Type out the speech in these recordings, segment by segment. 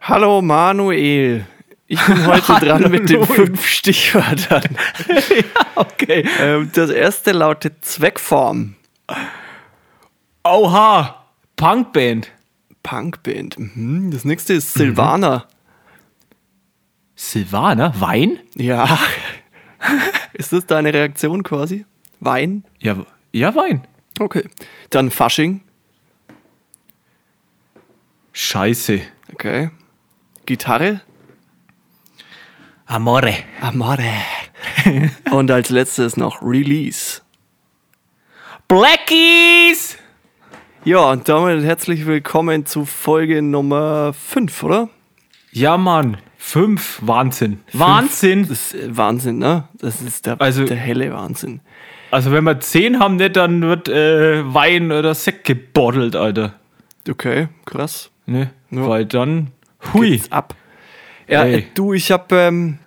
Hallo Manuel. Ich bin heute dran mit den fünf Stichwörtern. ja, okay. Ähm, das erste lautet Zweckform. Oha, Punkband. Punkband. Mhm. Das nächste ist Silvana. Silvana, Wein? Ja. ist das deine Reaktion quasi? Wein? Ja, ja, Wein. Okay. Dann Fasching. Scheiße. Okay. Gitarre. Amore. Amore. Und als letztes noch Release. Blackies! Ja, und damit herzlich willkommen zu Folge Nummer 5, oder? Ja, Mann. Fünf. Wahnsinn. Wahnsinn. Das ist äh, Wahnsinn, ne? Das ist der, Also- der helle Wahnsinn. Also, wenn wir zehn haben, nicht, dann wird äh, Wein oder Sekt gebottelt, Alter. Okay, krass. Ne? Ja. Weil dann. Hui. Geht's ab. Ja, Ey. du, ich hab, ähm,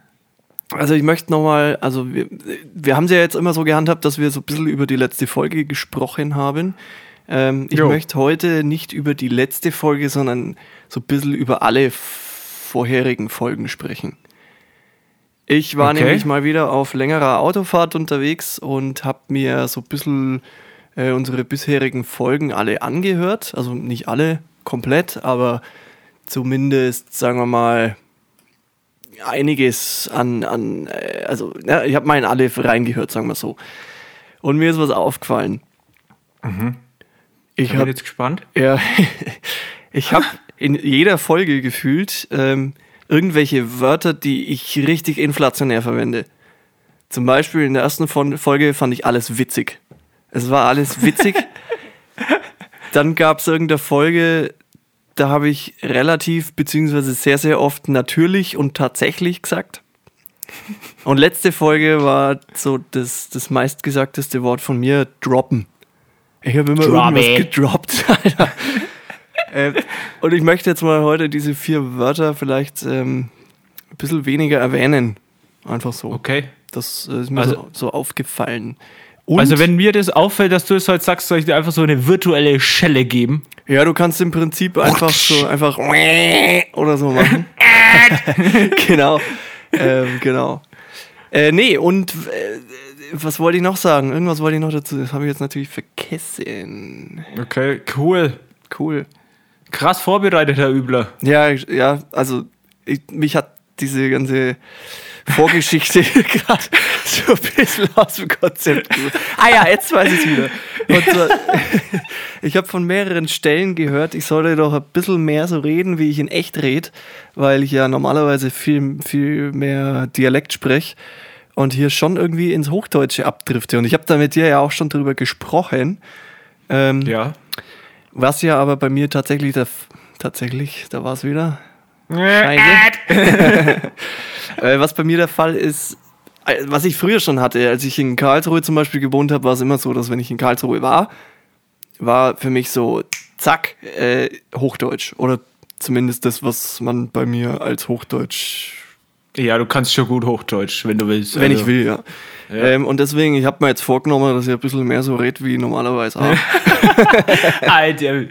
also ich möchte nochmal, also wir, wir haben es ja jetzt immer so gehandhabt, dass wir so ein bisschen über die letzte Folge gesprochen haben. Ähm, ich Jo. möchte heute nicht über die letzte Folge, sondern so ein bisschen über alle vorherigen Folgen sprechen. Ich war Okay. nämlich mal wieder auf längerer Autofahrt unterwegs und habe mir so ein bisschen äh, unsere bisherigen Folgen alle angehört. Also nicht alle komplett, aber zumindest, sagen wir mal, einiges an, an äh, also ja, ich habe mal in alle reingehört, sagen wir so. Und mir ist was aufgefallen. Ich Mhm. Ich bin habe jetzt gespannt. ja, ich habe in jeder Folge gefühlt ähm, irgendwelche Wörter, die ich richtig inflationär verwende. Zum Beispiel in der ersten Fol- Folge fand ich alles witzig. Es war alles witzig. Dann gab es irgendeine Folge, da habe ich relativ beziehungsweise sehr, sehr oft natürlich und tatsächlich gesagt. Und letzte Folge war so das, das meistgesagteste Wort von mir, droppen. Ich habe immer Drop irgendwas it. gedroppt, Alter. äh, und ich möchte jetzt mal heute diese vier Wörter vielleicht ähm, ein bisschen weniger erwähnen. Einfach so. Okay. Das äh, ist mir Also- so, so aufgefallen. Und, Also, wenn mir das auffällt, dass du es heute sagst, soll ich dir einfach so eine virtuelle Schelle geben. ja, du kannst im Prinzip einfach so einfach oder so machen. genau. Ähm, genau. Äh, nee, und äh, was wollte ich noch sagen? Irgendwas wollte ich noch dazu. Das habe ich jetzt natürlich vergessen. Okay, cool. Cool. Krass vorbereitet, Herr Übler. Ja, ja, also ich, mich hat diese ganze Vorgeschichte gerade so ein bisschen aus dem Konzept. Ah ja, jetzt weiß ich es wieder. Zwar, ich habe von mehreren Stellen gehört, ich sollte doch ein bisschen mehr so reden, wie ich in echt rede, weil ich ja normalerweise viel, viel mehr Dialekt spreche und hier schon irgendwie ins Hochdeutsche abdrifte. Und ich habe da mit dir ja auch schon drüber gesprochen. Ähm, Ja. was ja aber bei mir tatsächlich, der, tatsächlich, da war es wieder. Äh, was bei mir der Fall ist, äh, was ich früher schon hatte, als ich in Karlsruhe zum Beispiel gewohnt habe, war es immer so, dass wenn ich in Karlsruhe war, war für mich so, zack, äh, Hochdeutsch. Oder zumindest das, was man bei mir als Hochdeutsch Ja, du kannst schon gut Hochdeutsch, wenn du willst. wenn Also, ich will, ja. Ähm, und deswegen, ich habe mir jetzt vorgenommen, dass ich ein bisschen mehr so rede wie normalerweise auch. Alter,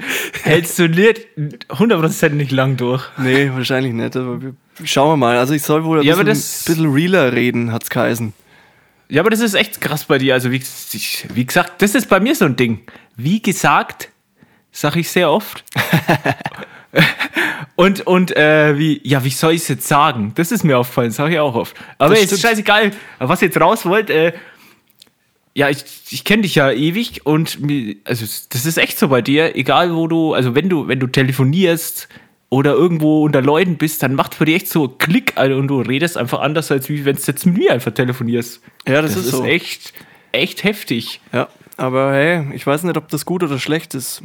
hältst du nicht 100% nicht lang durch. nee, wahrscheinlich nicht, aber schauen wir mal. Also ich soll wohl ein Ja, bisschen, das- bisschen realer reden, hat's geheißen. Ja, aber das ist echt krass bei dir. Also, wie, ich- wie gesagt, das ist bei mir so ein Ding. Wie gesagt, sage ich sehr oft. und und äh, wie, ja, wie soll ich es jetzt sagen? Das ist mir aufgefallen, sage ich auch oft. Aber Das ist scheißegal. Was ihr jetzt raus wollt, äh, ja, ich, ich kenne dich ja ewig und mir, also das ist echt so bei dir, egal wo du, also wenn du, wenn du telefonierst oder irgendwo unter Leuten bist, dann macht für dich echt so Klick Alter, und du redest einfach anders, als wie wenn du jetzt mit mir einfach telefonierst. Ja, das, Das ist ist so. echt, echt heftig. Ja, aber hey, ich weiß nicht, ob das gut oder schlecht ist.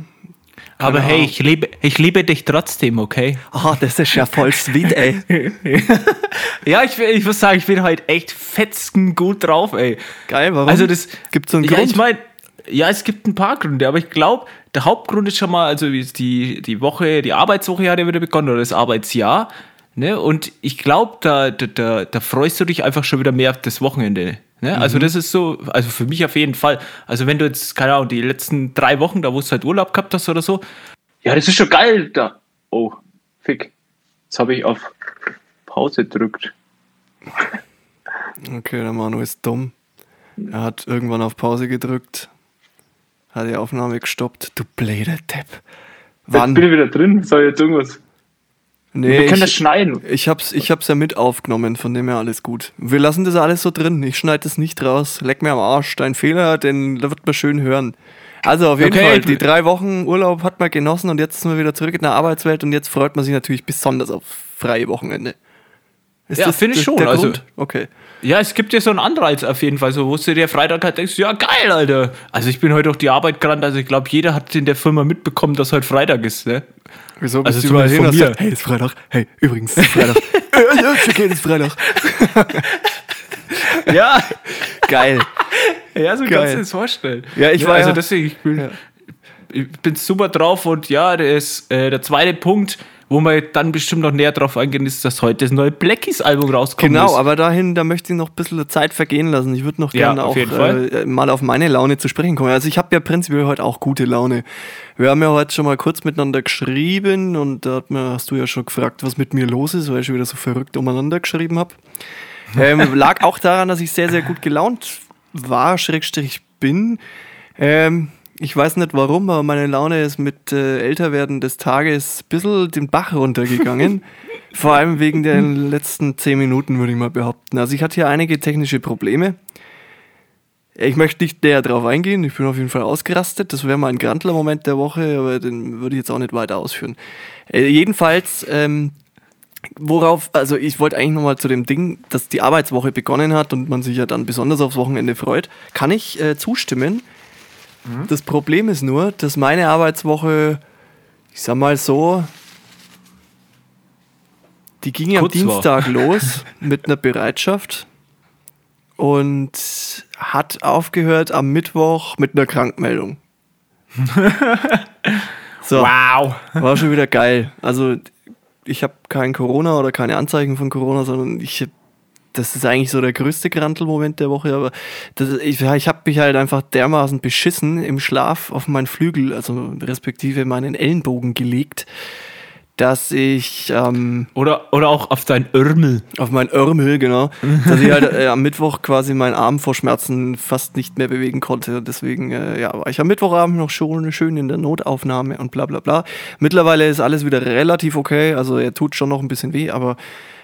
Aber hey, ich liebe, ich liebe dich trotzdem, okay? Ah, das ist ja voll sweet, ey. Ja, ich, will- ich muss sagen, ich bin heute echt fetzen gut drauf, ey. Geil, warum? Also das Gibt's so einen ja, Grund? ich meine, ja, es gibt ein paar Gründe, aber ich glaube, der Hauptgrund ist schon mal, also die, die Woche, die Arbeitswoche hat ja wieder begonnen oder das Arbeitsjahr. Ne? Und ich glaube, da, da, da, da freust du dich einfach schon wieder mehr auf das Wochenende. Ne? Also das ist so, also für mich auf jeden Fall. Also wenn du jetzt, keine Ahnung, die letzten drei Wochen, da wo du halt Urlaub gehabt hast oder so, Ja, das ist schon geil. Da. Oh, fick. Jetzt habe ich auf Pause gedrückt. Okay, der Manu ist dumm. Er hat irgendwann auf Pause gedrückt, hat die Aufnahme gestoppt. Du blöder Depp. Jetzt Wann? bin ich wieder drin. Soll ich jetzt irgendwas? Nee, Wir können das ich, schneiden. ich, hab's, ich hab's ja mit aufgenommen, von dem her alles gut. Wir lassen das alles so drin. Ich schneide das nicht raus. Leck mir am Arsch. Dein Fehler, den wird man schön hören. Also auf jeden Okay. Fall, die drei Wochen Urlaub hat man genossen und jetzt sind wir wieder zurück in der Arbeitswelt und jetzt freut man sich natürlich besonders auf freie Wochenende. Ist Ja, finde ich das schon, Der also- Grund? Okay. Ja, es gibt dir so einen Anreiz auf jeden Fall, so wo du dir Freitag halt denkst, ja geil, Alter. Also ich bin heute auf die Arbeit gerannt, also ich glaube, jeder hat in der Firma mitbekommen, dass heute Freitag ist, ne? Wieso Also bist du überall hin von und mir. sagst, hey, ist Freitag. Hey, übrigens, ist Freitag. ja, ja, ist okay, ist Freitag. Ja, Geil. ja, so Geil. kannst du dir das vorstellen. Ja, ich Ne, war Also ja- deswegen, ich bin, Ja. ich bin super drauf und ja, der, ist, äh, der zweite Punkt, wo wir dann bestimmt noch näher drauf eingehen, ist, dass heute das neue Blackies-Album rauskommt. Genau, ist. aber dahin, da möchte ich noch ein bisschen Zeit vergehen lassen. Ich würde noch Ja, gerne auf auch äh, mal auf meine Laune zu sprechen kommen. Also ich habe ja prinzipiell heute auch gute Laune. Wir haben ja heute schon mal kurz miteinander geschrieben und da hat mir, hast du ja schon gefragt, was mit mir los ist, weil ich schon wieder so verrückt umeinander geschrieben habe. Ähm, lag auch daran, dass ich sehr, sehr gut gelaunt war, Schrägstrich bin. Ähm, ich weiß nicht warum, aber meine Laune ist mit äh, Älterwerden des Tages ein bisschen den Bach runtergegangen. Vor allem wegen den letzten zehn Minuten, würde ich mal behaupten. Also ich hatte hier einige technische Probleme. Ich möchte nicht näher drauf eingehen. Ich bin auf jeden Fall ausgerastet. Das wäre mal ein Grantler-Moment der Woche, aber den würde ich jetzt auch nicht weiter ausführen. Äh, jedenfalls, ähm, worauf, also ich wollte eigentlich nochmal zu dem Ding, dass die Arbeitswoche begonnen hat und man sich ja dann besonders aufs Wochenende freut, kann ich äh, zustimmen. Das Problem ist nur, dass meine Arbeitswoche, ich sag mal so, die ging am Kurz war. Dienstag los mit einer Bereitschaft und hat aufgehört am Mittwoch mit einer Krankmeldung. so. Wow. War schon wieder geil. Also ich habe kein Corona oder keine Anzeichen von Corona, sondern ich das ist eigentlich so der größte Grantelmoment der Woche, aber das, ich, ich habe mich halt einfach dermaßen beschissen im Schlaf auf meinen Flügel, also respektive meinen Ellenbogen gelegt, dass ich ähm, Oder, oder auch auf dein Ärmel. auf meinen Ärmel, genau, dass ich halt äh, am Mittwoch quasi meinen Arm vor Schmerzen fast nicht mehr bewegen konnte. Deswegen äh, ja, war ich am Mittwochabend noch schon schön in der Notaufnahme und bla bla bla. Mittlerweile ist alles wieder relativ okay, also er tut schon noch ein bisschen weh, aber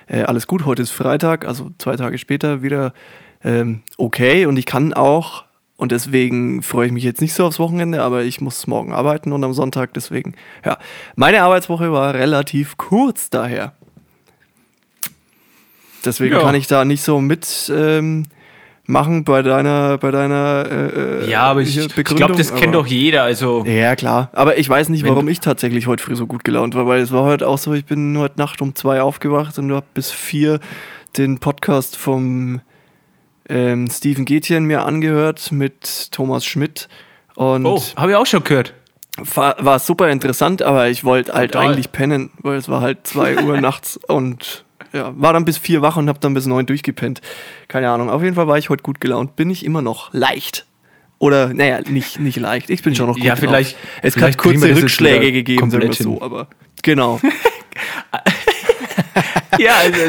äh, alles gut. Heute ist Freitag, also zwei Tage später wieder ähm, okay und ich kann auch und deswegen freue ich mich jetzt nicht so aufs Wochenende, aber ich muss morgen arbeiten und am Sonntag deswegen. Ja, meine Arbeitswoche war relativ kurz daher. Deswegen Ja. kann ich da nicht so mit ähm, machen bei deiner, bei deiner äh, Ja, aber ich, ich glaube, das kennt doch jeder. Also, Ja, klar. Aber ich weiß nicht, warum ich tatsächlich heute früh so gut gelaunt war, weil es war heute auch so, ich bin heute Nacht um zwei aufgewacht und habe bis vier den Podcast vom ähm, Steven Gätjen mir angehört mit Thomas Schmidt. Und oh, habe ich auch schon gehört. war, war super interessant, aber ich wollte halt eigentlich pennen, weil es war halt zwei Uhr nachts und ja, war dann bis vier wach und habe dann bis neun durchgepennt. Keine Ahnung. Auf jeden Fall war ich heute gut gelaunt. Bin ich immer noch leicht. Oder, naja, nicht, nicht leicht. Ich bin schon noch gut Ja, drauf. vielleicht- Es vielleicht hat kurze Rückschläge gegeben, sagen wir so, aber genau. Ja, also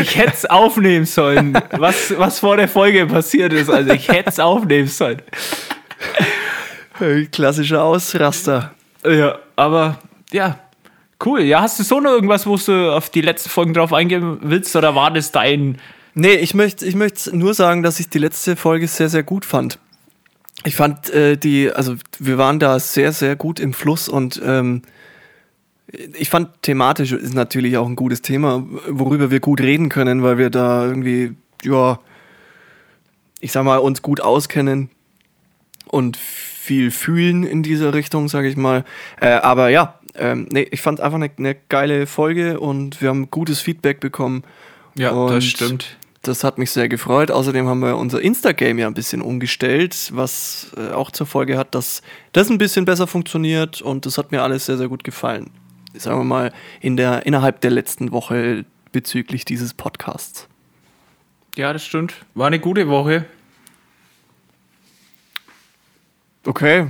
ich hätte es aufnehmen sollen, was, was vor der Folge passiert ist. Also ich hätte es aufnehmen sollen. Äh, Klassischer Ausraster. Ja, aber ja, cool. Ja, hast du so noch irgendwas, wo du auf die letzten Folgen drauf eingehen willst oder war das dein... Nee, ich möchte ich möchte nur sagen, dass ich die letzte Folge sehr, sehr gut fand. Ich fand äh, die, also wir waren da sehr, sehr gut im Fluss und ähm, ich fand thematisch ist natürlich auch ein gutes Thema, worüber wir gut reden können, weil wir da irgendwie, ja, ich sag mal, uns gut auskennen und viel fühlen in dieser Richtung, sage ich mal. Äh, aber ja, ähm, nee, ich fand einfach eine, eine geile Folge und wir haben gutes Feedback bekommen. Ja, Und das stimmt. Das hat mich sehr gefreut. Außerdem haben wir unser Instagram ja ein bisschen umgestellt, was äh, auch zur Folge hat, dass das ein bisschen besser funktioniert und das hat mir alles sehr, sehr gut gefallen. Sagen wir mal, in der, innerhalb der letzten Woche bezüglich dieses Podcasts. Ja, das stimmt. War eine gute Woche. Okay,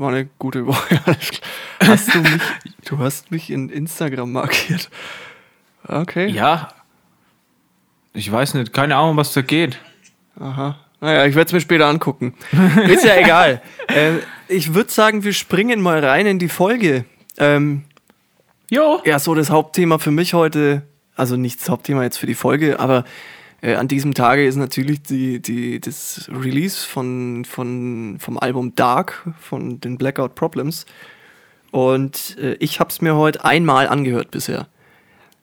war eine gute Woche. Hast du mich, du hast mich in Instagram markiert. Okay. Ja. Ich weiß nicht, keine Ahnung, was da geht. Aha. Naja, ich werde es mir später angucken. Ist ja egal. Ähm, ich würde sagen, wir springen mal rein in die Folge. Ähm, Jo. ja, so das Hauptthema für mich heute, also nicht das Hauptthema jetzt für die Folge, aber äh, an diesem Tage ist natürlich die, die, das Release von, von, vom Album Dark von den Blackout Problems. Und äh, ich habe es mir heute einmal angehört bisher.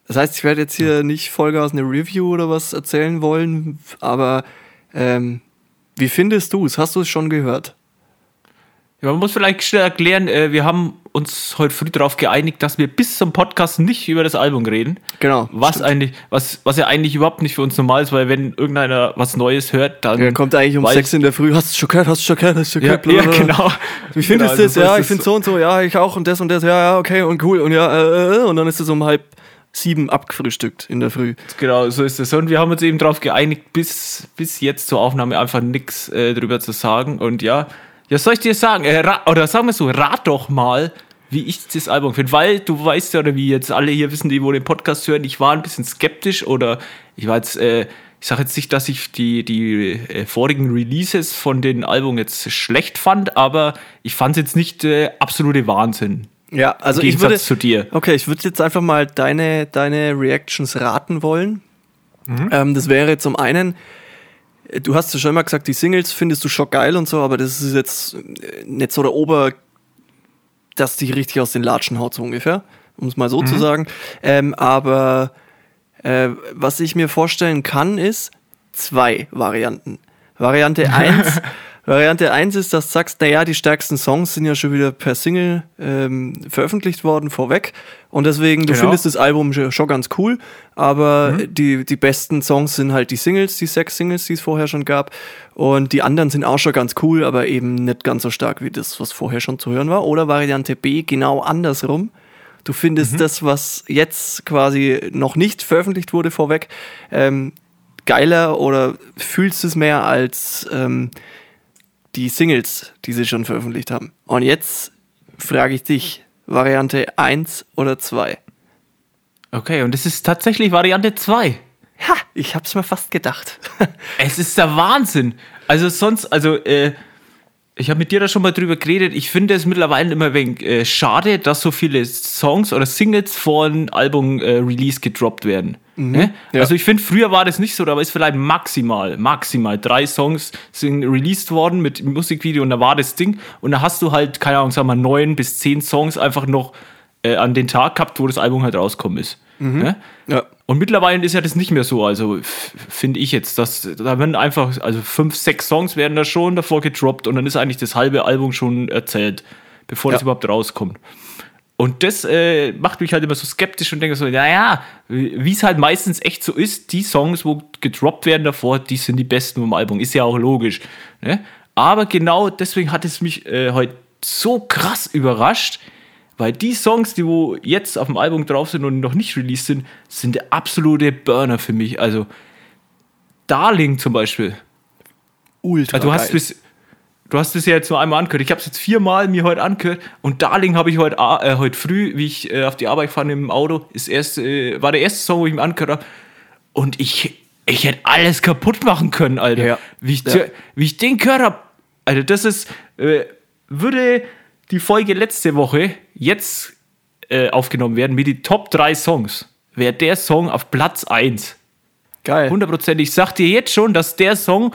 Das heißt, ich werde jetzt hier nicht Vollgas eine Review oder was erzählen wollen, aber ähm, wie findest du es? Hast du es schon gehört? Ja, man muss vielleicht schnell erklären, äh, wir haben uns heute früh darauf geeinigt, dass wir bis zum Podcast nicht über das Album reden. Genau. Was eigentlich, was, was ja eigentlich überhaupt nicht für uns normal ist, weil wenn irgendeiner was Neues hört, dann. Er kommt eigentlich um sechs in der Früh. Hast du schon gehört? Hast du schon gehört? Hast du schon Ja, gehört? ja, genau. Wie findest Genau, du das? also so ja, ich finde so. so und so. Ja, ich auch und das und das. Ja, ja, okay und cool. Und ja, äh, äh, und dann ist es um halb sieben abgefrühstückt in der Früh. Genau, so ist es. Und wir haben uns eben darauf geeinigt, bis, bis jetzt zur Aufnahme einfach nichts äh, drüber zu sagen. Und ja, ja, soll ich dir sagen, äh, oder sagen wir so, rat doch mal, wie ich das Album finde. Weil du weißt ja, oder wie jetzt alle hier wissen, die wohl den Podcast hören, ich war ein bisschen skeptisch oder ich war jetzt, äh, ich sage jetzt nicht, dass ich die, die äh, vorigen Releases von den Album jetzt schlecht fand, aber ich fand es jetzt nicht äh, absolute Wahnsinn. Ja, also Im ich würde. Gegensatz zu dir. Okay, ich würde jetzt einfach mal deine, deine Reactions raten wollen. Ähm, das wäre zum einen, du hast ja schon immer gesagt, die Singles findest du schon geil und so, aber das ist jetzt äh, nicht so der Ober, dass die richtig aus den Latschen haut, so ungefähr, um es mal so zu sagen. Ähm, aber äh, was ich mir vorstellen kann, ist zwei Varianten. Variante 1 Variante 1 ist, dass du sagst, naja, die stärksten Songs sind ja schon wieder per Single ähm, veröffentlicht worden vorweg. Und deswegen, du Genau. findest das Album schon ganz cool, aber die, die besten Songs sind halt die Singles, die sechs Singles, die es vorher schon gab. Und die anderen sind auch schon ganz cool, aber eben nicht ganz so stark wie das, was vorher schon zu hören war. Oder Variante B, genau andersrum. Du findest das, was jetzt quasi noch nicht veröffentlicht wurde vorweg, ähm, geiler oder fühlst es mehr als ähm, die Singles, die sie schon veröffentlicht haben. Und jetzt frage ich dich, Variante 1 oder 2? Okay, und das ist tatsächlich Variante 2. Ha, ich hab's mir fast gedacht. Es ist der Wahnsinn. Also sonst, also äh, ich habe mit dir da schon mal drüber geredet. Ich finde es mittlerweile immer ein wenig äh, schade, dass so viele Songs oder Singles vor einem Album-Release gedroppt werden. Ne? ja. Also ich finde, früher war das nicht so, da ist vielleicht maximal, maximal drei Songs sind released worden mit Musikvideo und da war das Ding und da hast du halt, keine Ahnung, sagen wir mal, neun bis zehn Songs einfach noch äh, an den Tag gehabt, wo das Album halt rauskommen ist. Ne? ja. Und mittlerweile ist ja das nicht mehr so, also finde ich jetzt, dass da werden einfach, also fünf, sechs Songs werden da schon davor gedroppt und dann ist eigentlich das halbe Album schon erzählt, bevor das Ja. überhaupt rauskommt. Und das äh, macht mich halt immer so skeptisch und denke so, naja, wie es halt meistens echt so ist, die Songs, wo gedroppt werden davor, die sind die besten vom Album, ist ja auch logisch. Ne? Aber genau deswegen hat es mich äh, heute so krass überrascht, weil die Songs, die wo jetzt auf dem Album drauf sind und noch nicht released sind, sind der absolute Burner für mich. Also Darling zum Beispiel. Ultra Also du hast bis du hast es ja jetzt nur einmal angehört. Ich habe es jetzt viermal mir heute angehört und Darling habe ich heute äh, heute früh, wie ich äh, auf die Arbeit fahre im Auto, ist erst äh, war der erste Song, wo ich mir angehört habe und ich ich hätte alles kaputt machen können, Alter. Ja. Wie ich Ja. wie ich den gehört habe. Alter, das ist äh, würde die Folge letzte Woche jetzt äh, aufgenommen werden mit die Top 3 Songs, wäre der Song auf Platz 1. Geil. Hundertprozentig. Ich sag dir jetzt schon, dass der Song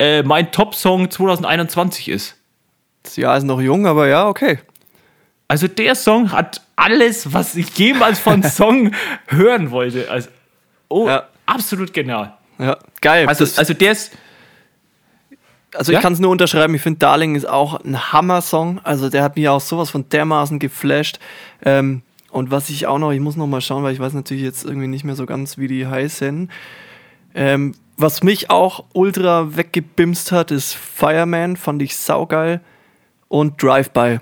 äh, mein Top-Song 2021 ist. Das Jahr ist noch jung, aber ja, okay. Also der Song hat alles, was ich jemals von Song hören wollte. Also, oh, Ja. absolut genial. Ja, geil. Also, also der ist, Also Ja? ich kann es nur unterschreiben, ich finde Darling ist auch ein Hammer-Song. Also der hat mich auch sowas von dermaßen geflasht. Ähm, und was ich auch noch, ich muss noch mal schauen, weil ich weiß natürlich jetzt irgendwie nicht mehr so ganz, wie die heißen. Ähm, was mich auch ultra weggebimst hat, ist Fireman, fand ich saugeil. Und Drive-By.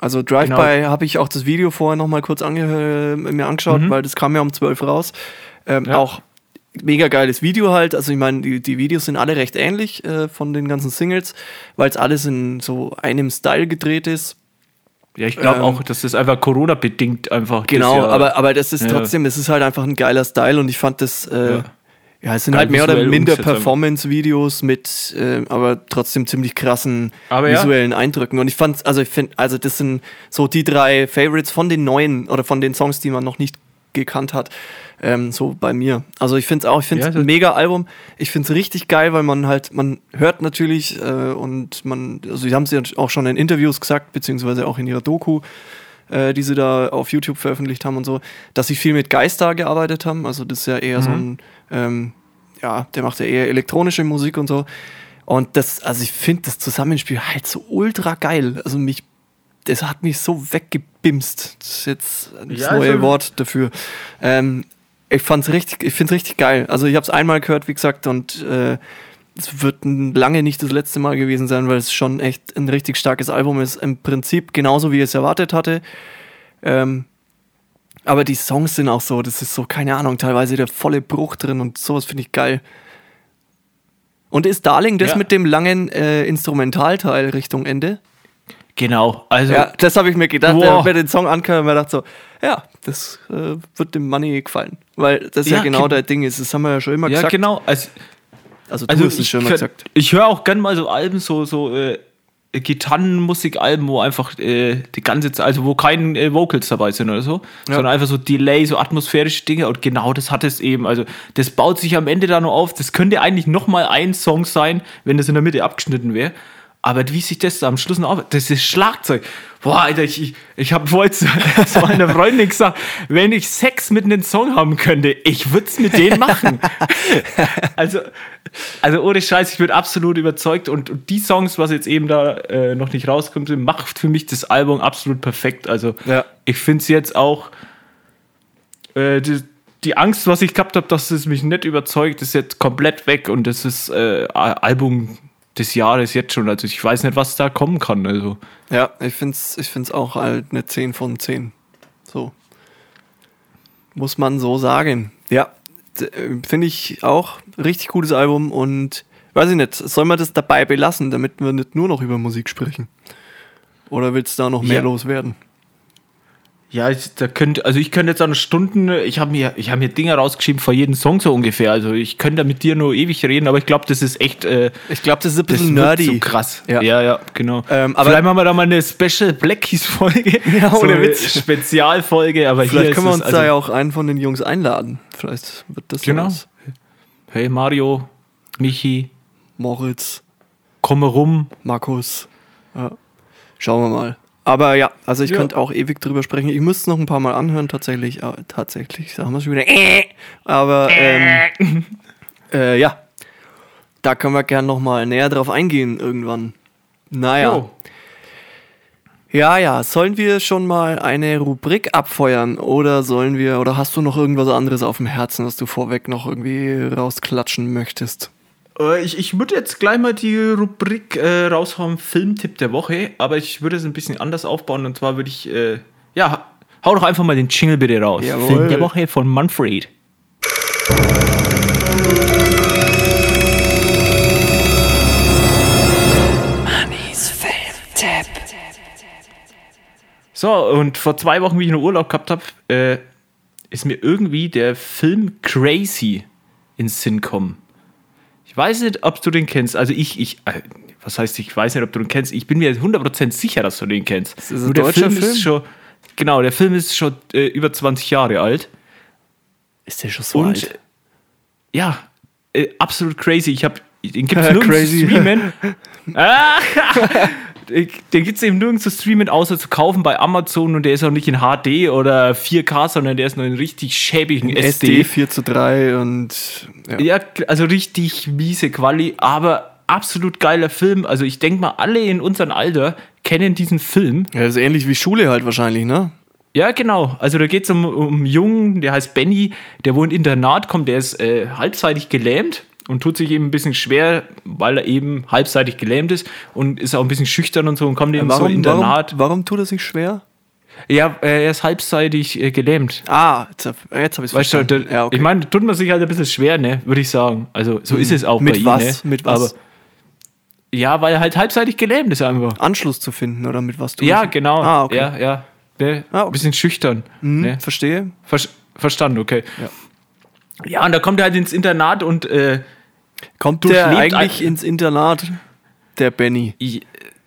Also Drive-By habe ich auch das Video vorher noch mal kurz ange mir angeschaut, weil das kam ja um 12 raus. Ähm, Ja. Auch mega geiles Video halt. Also ich meine, die, die Videos sind alle recht ähnlich äh, von den ganzen Singles, weil es alles in so einem Style gedreht ist. Ja, ich glaube Ähm, auch, dass das einfach Corona-bedingt einfach. Genau, das ja- aber, aber das ist Ja. trotzdem, es ist halt einfach ein geiler Style und ich fand das, äh, ja. Ja. es sind halt mehr oder minder. Performance-Videos mit, äh, aber trotzdem ziemlich krassen Aber ja. visuellen Eindrücken. Und ich fand, also ich finde, also das sind so die drei Favorites von den neuen oder von den Songs, die man noch nicht gekannt hat, ähm, so bei mir. Also ich finde es auch, ich finde es Ja, ein mega Album. Ich finde es richtig geil, weil man halt, man hört natürlich äh, und man, also sie haben es ja auch schon in Interviews gesagt, beziehungsweise auch in ihrer Doku, äh, die sie da auf YouTube veröffentlicht haben und so, dass sie viel mit Geister gearbeitet haben. Also das ist ja eher so ein, ähm, ja, der macht ja eher elektronische Musik und so. Und das, also ich finde das Zusammenspiel halt so ultra geil. Also mich, das hat mich so weggebimst. Das ist jetzt das Ja, neue Wort dafür. Ähm, ich fand's richtig, ich finde es richtig geil. Also ich habe es einmal gehört, wie gesagt, und äh, es wird lange nicht das letzte Mal gewesen sein, weil es schon echt ein richtig starkes Album ist. Im Prinzip genauso, wie ich es erwartet hatte. Ähm, aber die Songs sind auch so, das ist so, keine Ahnung, teilweise der volle Bruch drin und sowas finde ich geil. Und ist Darling das Ja. mit dem langen äh, Instrumentalteil Richtung Ende? Genau, also. Ja, das habe ich mir gedacht. Boah. Ich habe mir den Song angehört und mir gedacht so, ja, das äh, wird dem Money gefallen. Weil das ja, Ja, genau ge- der Ding ist. Das haben wir ja schon immer ja, gesagt. genau. Also, Also du also hast es ich, schon immer gesagt. ich höre auch gern mal so Alben, so, so äh, Gitarrenmusikalben, wo einfach äh, die ganze Zeit, also wo kein äh, Vocals dabei sind oder so, sondern einfach so Delay, so atmosphärische Dinge und genau das hat es eben. Also das baut sich am Ende da nur auf. Das könnte eigentlich nochmal ein Song sein, wenn das in der Mitte abgeschnitten wäre. Aber wie sich das da am Schluss noch auf, das ist Schlagzeug. Boah, Alter, ich, ich, ich habe vorhin zu, zu meiner Freundin gesagt, wenn ich Sex mit einem Song haben könnte, ich würde es mit denen machen. also, also ohne Scheiß, ich bin absolut überzeugt und, und die Songs, was jetzt eben da äh, noch nicht rauskommt, macht für mich das Album absolut perfekt. Also Ja. ich finde es jetzt auch, äh, die, die Angst, was ich gehabt habe, dass es mich nicht überzeugt, ist jetzt komplett weg und das ist äh, Album des Jahres jetzt schon. Also ich weiß nicht, was da kommen kann. Also Ja, ich finde es ich find's auch halt eine 10 von 10. So. Muss man so sagen. Ja, äh, finde ich auch richtig gutes Album und weiß ich nicht, soll man das dabei belassen, damit wir nicht nur noch über Musik sprechen? Oder willst du da noch mehr Ja. loswerden? Ja, ich, da könnte, also ich könnte jetzt an Stunden, ich habe mir, ich habe mir Dinge rausgeschrieben vor jedem Song so ungefähr. Also ich könnte da mit dir nur ewig reden, aber ich glaube, das ist echt, äh, Ich glaube, das ist ein das bisschen nerdy. so krass. Ja. Ja, ja, genau. Ähm, aber- Vielleicht machen wir da mal eine Special Black Keys Folge. Ja, so ohne eine Witz. Spezialfolge, aber Vielleicht können wir uns also, da ja auch einen von den Jungs einladen. Vielleicht wird das Genau. was. Hey Mario, Michi, Moritz, komm rum. Markus. Ja. Schauen wir mal. Aber ja, also ich Ja. könnte auch ewig drüber sprechen. Ich müsste es noch ein paar Mal anhören, tatsächlich. Aber tatsächlich, sagen wir schon wieder. Äh. Aber ähm, äh, ja, da können wir gern noch mal näher drauf eingehen irgendwann. Naja. Jo. Ja, ja, sollen wir schon mal eine Rubrik abfeuern oder sollen wir, oder hast du noch irgendwas anderes auf dem Herzen, was du vorweg noch irgendwie rausklatschen möchtest? Äh, Ich, ich würde jetzt gleich mal die Rubrik äh, raushauen, Filmtipp der Woche, aber ich würde es ein bisschen anders aufbauen und zwar würde ich, äh, ja, hau doch einfach mal den Jingle bitte raus. Jawohl. Film der Woche von Manfred. So, und vor zwei Wochen, wie ich noch Urlaub gehabt habe, äh, ist mir irgendwie der Film Crazy ins Sinn gekommen. Ich weiß nicht, ob du den kennst. Also ich, ich, äh, was heißt, ich weiß nicht, ob du den kennst. Ich bin mir 100% sicher, dass du den kennst. Ist das ein Nur der Film, Film? ist schon, genau, der Film ist schon äh, über 20 Jahre alt. Ist der schon so Und alt? ja, äh, absolut crazy. Ich habe den gibt's nirgends Crazy. zu streamen. Ah, den gibt's eben nirgends zu streamen, außer zu kaufen bei Amazon und der ist auch nicht in HD oder 4K, sondern der ist nur in richtig schäbigen SD 4 zu 3 und ja. Ja, also richtig miese Quali, aber absolut geiler Film. Also ich denke mal, alle in unserem Alter kennen diesen Film. ja, das ist ähnlich wie Schule halt wahrscheinlich, ne? Ja, genau. Also da geht es um, um einen Jungen, der heißt Benny, der wohnt in Internat, kommt, der ist äh, halbseitig gelähmt und tut sich eben ein bisschen schwer, weil er eben halbseitig gelähmt ist und ist auch ein bisschen schüchtern und so und kommt eben so Warum, warum, Internat. warum tut er sich schwer? Ja, äh, er ist halbseitig äh, gelähmt. Ah, jetzt, jetzt habe ich es Weißt du, verstanden. da, ja, okay. ich meine, tut man sich halt ein bisschen schwer, ne, würde ich sagen. Also so ist es auch Mit bei was? ihm. Ne? Mit was? Aber Ja, weil er halt halbseitig gelähmt ist einfach. Anschluss zu finden oder mit was du. Ja, genau. Ah, okay. Ja, ja. Ne? Ah, okay. Ein bisschen schüchtern. Hm, Ne? Verstehe. Ver verstanden, okay. Ja. und da kommt er halt ins Internat und äh, Kommt der eigentlich ins Internat? Der Benny.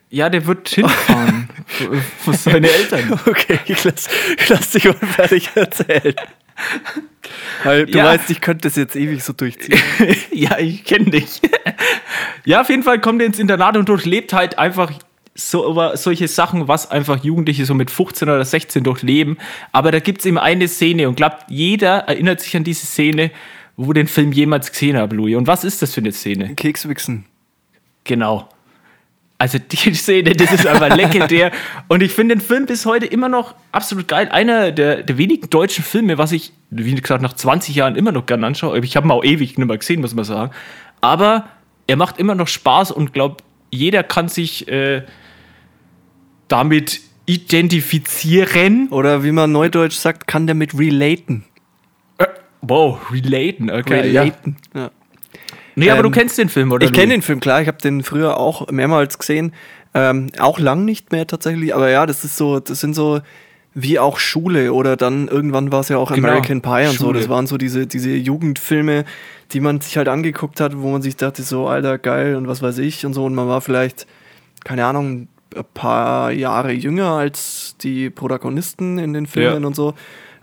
ja, der wird hinfahren. für seine Eltern. Okay, ich lass, ich lass dich unfertig erzählen. Weil du Ja. weißt, ich könnte das jetzt ewig so durchziehen. ja, ich kenne dich. ja, auf jeden Fall kommt er ins Internat und durchlebt halt einfach so über solche Sachen, was einfach Jugendliche so mit 15 oder 16 durchleben. Aber da gibt es eben eine Szene und glaubt, jeder erinnert sich an diese Szene, wo den Film jemals gesehen hat, Louis. Und was ist das für eine Szene? Kekswichsen. Genau. Also die Szene, das ist einfach legendär. Und ich finde den Film bis heute immer noch absolut geil. Einer der, der wenigen deutschen Filme, was ich, wie gesagt, nach 20 Jahren immer noch gern anschaue. Ich habe ihn auch ewig nicht mehr gesehen, muss man sagen. Aber er macht immer noch Spaß und glaube, jeder kann sich äh, damit identifizieren. Oder wie man neudeutsch sagt, kann der mit relaten. Wow, relaten, okay. Ja. Relaten. Ja. Nee, aber Ähm, du kennst den Film, oder? Ich kenne den Film, klar. Ich habe den früher auch mehrmals gesehen. Ähm, auch lang nicht mehr tatsächlich. Aber ja, das ist so, das sind so wie auch Schule oder dann irgendwann war es ja auch Genau, American Pie und so. Schule. Das waren so diese, diese Jugendfilme, die man sich halt angeguckt hat, wo man sich dachte, so, Alter, geil und was weiß ich und so. Und man war vielleicht, keine Ahnung, ein paar Jahre jünger als die Protagonisten in den Filmen Ja. und so.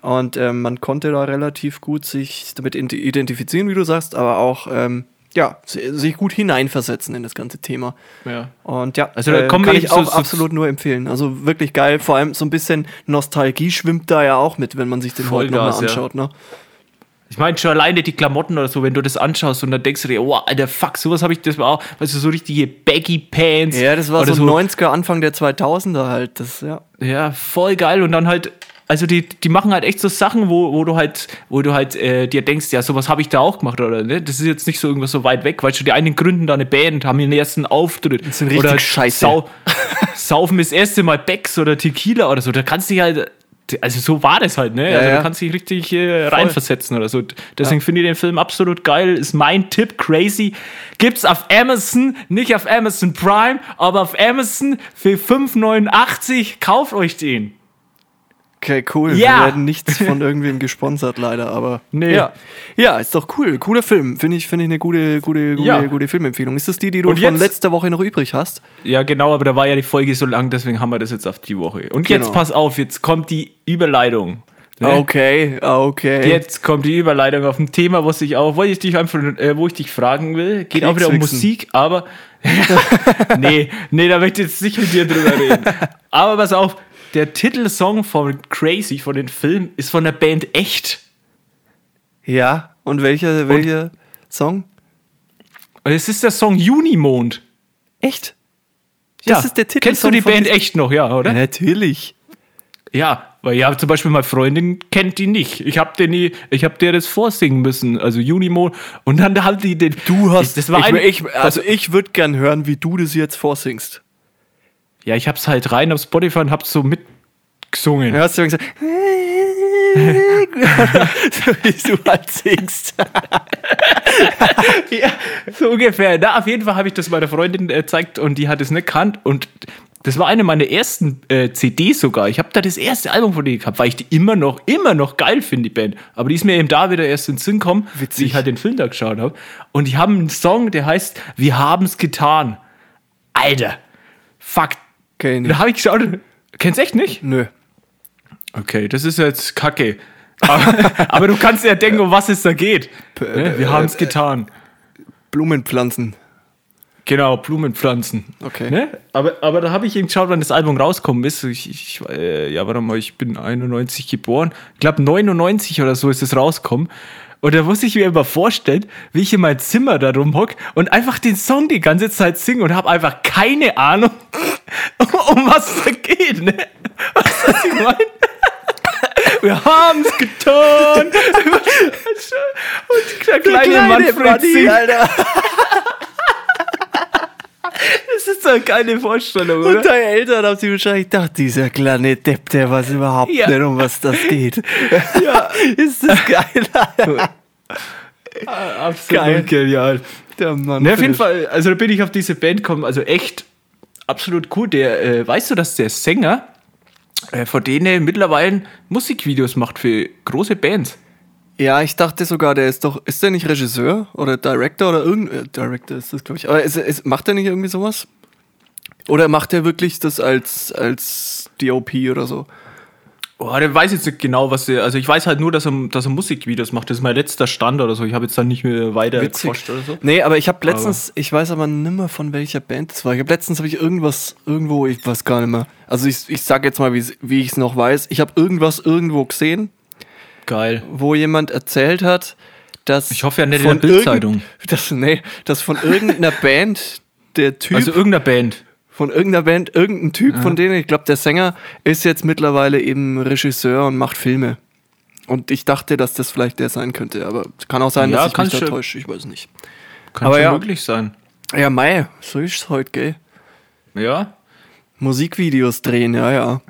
Und ähm, man konnte da relativ gut sich damit identifizieren, wie du sagst, aber auch ähm, ja, si- sich gut hineinversetzen in das ganze Thema. Ja. Und ja, Also da äh, kann ich so- auch so- absolut nur empfehlen. Also wirklich geil. Vor allem so ein bisschen Nostalgie schwimmt da ja auch mit, wenn man sich den heute nochmal Vollgas, ja. anschaut. Ne? Ich meine schon alleine die Klamotten oder so, wenn du das anschaust und dann denkst du dir, oh, alter Fuck, sowas habe ich, das war auch, weißt du, so richtige Baggy Pants. Ja, das war oder so, 90er, Anfang der 2000er halt. Das, ja. Ja, voll geil und dann halt, also die, die machen halt echt so Sachen, wo, wo du halt, wo du halt äh, dir denkst, ja, sowas habe ich da auch gemacht, oder ne? Das ist jetzt nicht so irgendwas so weit weg, weißt du, die einen gründen da eine Band, haben ihren ersten Auftritt. Das sind richtig oder scheiße. Sau, saufen das erste Mal Becks oder Tequila oder so, da kannst du dich halt. Also so war das halt, ne? Ja, also ja. da kannst du dich richtig äh, reinversetzen oder so. Deswegen finde ich den Film absolut geil. Ist mein Tipp, crazy. Gibt's auf Amazon, nicht auf Amazon Prime, aber auf Amazon für 5,89. Kauft euch den. Okay, cool. Ja. Wir werden nichts von irgendwem gesponsert, leider, aber. Nee. Ja, ja ist doch cool. Cooler Film. Finde ich, finde ich eine gute, gute, gute, Ja. gute Filmempfehlung. Ist das die, die du Und von jetzt- letzter Woche noch übrig hast? Ja, genau, aber da war ja die Folge so lang, deswegen haben wir das jetzt auf die Woche. Und Genau. jetzt pass auf, jetzt kommt die Überleitung. Ne? Okay, okay. Jetzt kommt die Überleitung auf ein Thema, was ich auch, wo ich dich einfach, äh, wo ich dich fragen will. Geht auch wieder um. Musik, aber nee, nee, da möchte ich jetzt nicht mit dir drüber reden. Aber pass auf, der Titelsong von Crazy, von dem Film, ist von der Band Echt. Ja, und welcher, welcher Song? Es ist der Song Junimond. Echt? Das ist der Titel. Kennst du die Band Echt noch, ja, oder? Ja, natürlich. Ja, weil ja, zum Beispiel meine Freundin kennt die nicht. Ich hab den nie, ich hab der das vorsingen müssen, also Junimo. Und dann haben die den. Du hast. das war ich, ein, ich, also ich würde gern hören, wie du das jetzt vorsingst. Ja, ich hab's halt rein auf Spotify und hab's so mitgesungen. Du hast ja gesagt. so wie du halt singst. Ja, so ungefähr. Na, auf jeden Fall habe ich das meiner Freundin äh, gezeigt und die hat es nicht gekannt. Und das war eine meiner ersten äh, CDs sogar. Ich habe da das erste Album von denen gehabt, weil ich die immer noch, immer noch geil finde, die Band. Aber die ist mir eben da wieder erst in den Sinn gekommen, Witzig. wie ich halt den Film da geschaut habe. Und die haben einen Song, der heißt Wir haben's getan. Alter, fuck. Okay, nee. Da habe ich geschaut. Kennst echt nicht? Nö. Okay, das ist jetzt kacke. Aber, aber du kannst ja denken, um was es da geht. Ne? Wir haben es getan. Blumenpflanzen. Genau, Blumenpflanzen. Okay. Ne? Aber, aber da habe ich eben geschaut, wann das Album rauskommen ist. Ich, ich, äh, ja, warte mal, ich bin 91 geboren. Ich glaube, 99 oder so ist es rauskommen. Und da muss ich mir immer vorstellen, wie ich in mein Zimmer da rumhock und einfach den Song die ganze Zeit singe und habe einfach keine Ahnung, um was es da geht. Ne? Was ich meine? Wir haben es getan. Und der kleine, Manfred singt. Alter. Das ist so eine geile Vorstellung, oder? Und deine Eltern haben sich wahrscheinlich gedacht, dieser kleine Depp, der weiß überhaupt Ja. nicht, um was das geht. Ja, ist das geil. Alter. Absolut Geil. genial. Der Mann. Ne, auf jeden. Fall, also da bin ich auf diese Band gekommen, also echt absolut cool. Der, äh, weißt du, dass der Sänger äh, von denen mittlerweile Musikvideos macht für große Bands? Ja, ich dachte sogar, der ist doch, ist der nicht Regisseur oder Director oder irgend, äh, Director ist das, glaube ich. Aber ist, ist, macht er nicht irgendwie sowas? Oder macht er wirklich das als, als DOP oder so? Oh, der weiß jetzt nicht genau, was er, also ich weiß halt nur, dass er, dass er Musikvideos macht. Das ist mein letzter Stand oder so. Ich habe jetzt dann nicht mehr weiter geforscht oder so. Nee, aber ich habe letztens, ich weiß aber nimmer von welcher Band das war. Ich habe letztens habe ich irgendwas irgendwo, ich weiß gar nicht mehr. Also ich, ich sag jetzt mal, wie, wie ich es noch weiß. Ich habe irgendwas irgendwo gesehen, Geil. wo jemand erzählt hat, dass Ich hoffe ja nicht in von der Bild-Zeitung. irgend- dass, nee, dass von irgendeiner Band der Typ Also irgendeiner Band. von irgendeiner Band, irgendein Typ von denen, ich glaube, der Sänger ist jetzt mittlerweile eben Regisseur und macht Filme. Und ich dachte, dass das vielleicht der sein könnte, aber kann auch sein, Ja, dass ich kann mich da schon- täusche, ich weiß nicht. Kann Aber schon ja. möglich sein. Ja, Mai, so ist es heute, gell? Ja. Musikvideos drehen, ja, ja.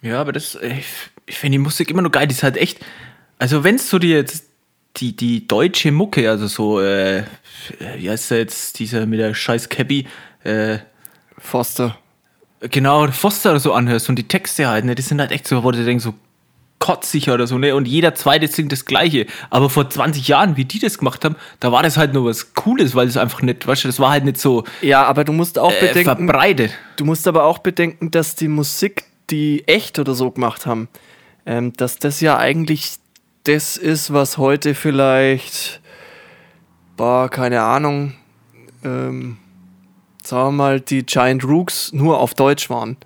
Ja, aber das, ich, ich finde die Musik immer nur geil. Die ist halt echt, also wenn du dir jetzt die, die deutsche Mucke, also so, äh, wie heißt der jetzt, dieser mit der scheiß Cappy, äh, Foster. genau, Foster oder so anhörst und die Texte halt, ne, die sind halt echt so, wo du denkst, so kotzsicher oder so, ne, und jeder zweite singt das Gleiche. Aber vor 20 Jahren, wie die das gemacht haben, da war das halt nur was Cooles, weil es einfach nicht, weißt du, das war halt nicht so Ja, aber du musst auch äh, bedenken, verbreitet. du musst aber auch bedenken, dass die Musik, die echt oder so gemacht haben, ähm, dass das ja eigentlich das ist, was heute vielleicht, boah, keine Ahnung, ähm, sagen wir mal, die Giant Rooks nur auf Deutsch waren.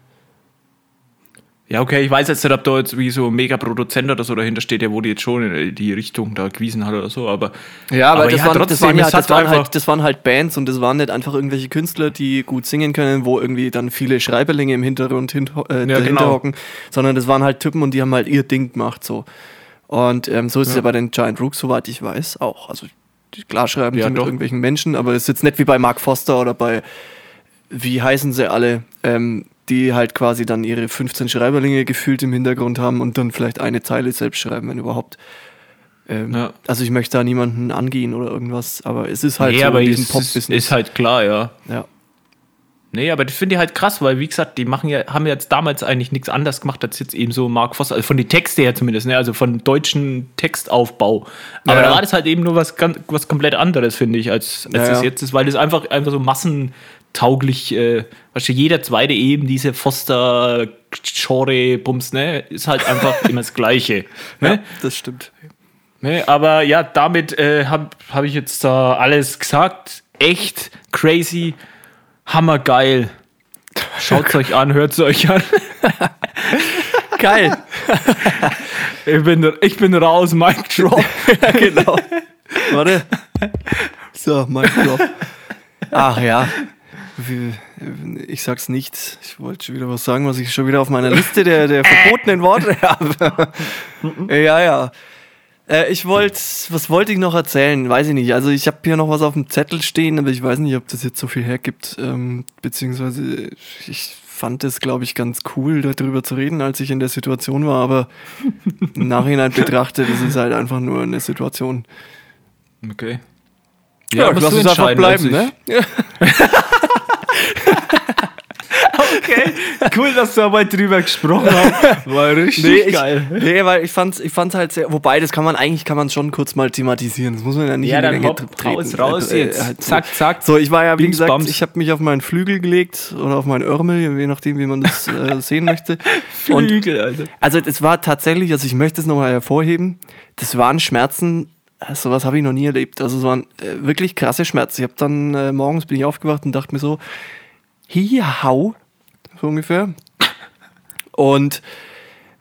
Ja, okay, ich weiß jetzt nicht, ob da jetzt wie so ein Mega-Produzent oder so dahinter steht, der die jetzt schon in die Richtung da gewiesen hat oder so, aber. Ja, aber, das, ja, waren, das, trotzdem, waren ja, es das, hat waren einfach- halt, das waren halt Bands und das waren nicht einfach irgendwelche Künstler, die gut singen können, wo irgendwie dann viele Schreiberlinge im Hintergrund hin, äh, dahinter genau. hocken, sondern das waren halt Typen und die haben halt ihr Ding gemacht so. Und ähm, so ist es ja bei den Giant Rooks, soweit ich weiß, auch. Also klar schreiben Ja, die mit doch. irgendwelchen Menschen, aber es ist jetzt nicht wie bei Mark Foster oder bei, wie heißen sie alle, ähm, die halt quasi dann ihre 15 Schreiberlinge gefühlt im Hintergrund haben und dann vielleicht eine Zeile selbst schreiben, wenn überhaupt. Ähm, Ja. Also ich möchte da niemanden angehen oder irgendwas, aber es ist halt nee, so aber in es diesem ist, Pop-Business. ist halt klar, ja. ja. Nee, aber das finde ich halt krass, weil wie gesagt, die machen ja, haben jetzt damals eigentlich nichts anderes gemacht als jetzt eben so Mark Foster, also von den Texten her zumindest, ne? also von deutschen Textaufbau. Aber Ja, da war das halt eben nur was, was komplett anderes, finde ich, als, als Ja, das jetzt ist, weil das einfach, einfach so massentauglich, äh, weißt du, jeder zweite eben diese Foster Genre Bums, ne, ist halt einfach immer das Gleiche. Ne? ja, das stimmt. Ne, aber ja, damit äh, habe hab ich jetzt da alles gesagt. Echt crazy, hammergeil. Schaut euch an, hört euch an. Geil. Ich bin, ich bin raus, Mike Drop. ja, genau. Warte. So, mein Drop. Ach ja. Ich sag's nicht. Ich wollte schon wieder was sagen, was ich schon wieder auf meiner Liste der, der verbotenen Worte habe. ja, ja. Äh, ich wollte, was wollte ich noch erzählen? Weiß ich nicht. Also ich habe hier noch was auf dem Zettel stehen, aber ich weiß nicht, ob das jetzt so viel hergibt. Ähm, beziehungsweise ich fand es, glaube ich, ganz cool, darüber zu reden, als ich in der Situation war. Aber im Nachhinein betrachtet, das ist halt einfach nur eine Situation. Okay. Ja, musst lass du es einfach bleiben, also ne? Okay, cool, dass wir mal drüber gesprochen haben. War richtig Nee, ich, nee, weil ich fand's, ich fand's halt sehr, wobei, das kann man eigentlich, kann man schon kurz mal thematisieren. Das muss man ja nicht Ja, dann hopp, raus, raus Äh, jetzt. halt so. Zack, zack. So, ich war ja, wie Bings, gesagt, Bams. ich habe mich auf meinen Flügel gelegt oder auf meinen Örmel, je nachdem, wie man das äh, sehen möchte. Flügel, also. also es war tatsächlich, also ich möchte es nochmal hervorheben, das waren Schmerzen, äh, sowas habe ich noch nie erlebt. Also es waren äh, wirklich krasse Schmerzen. Ich habe dann äh, morgens bin ich aufgewacht und dachte mir so, hier hau, so ungefähr. Und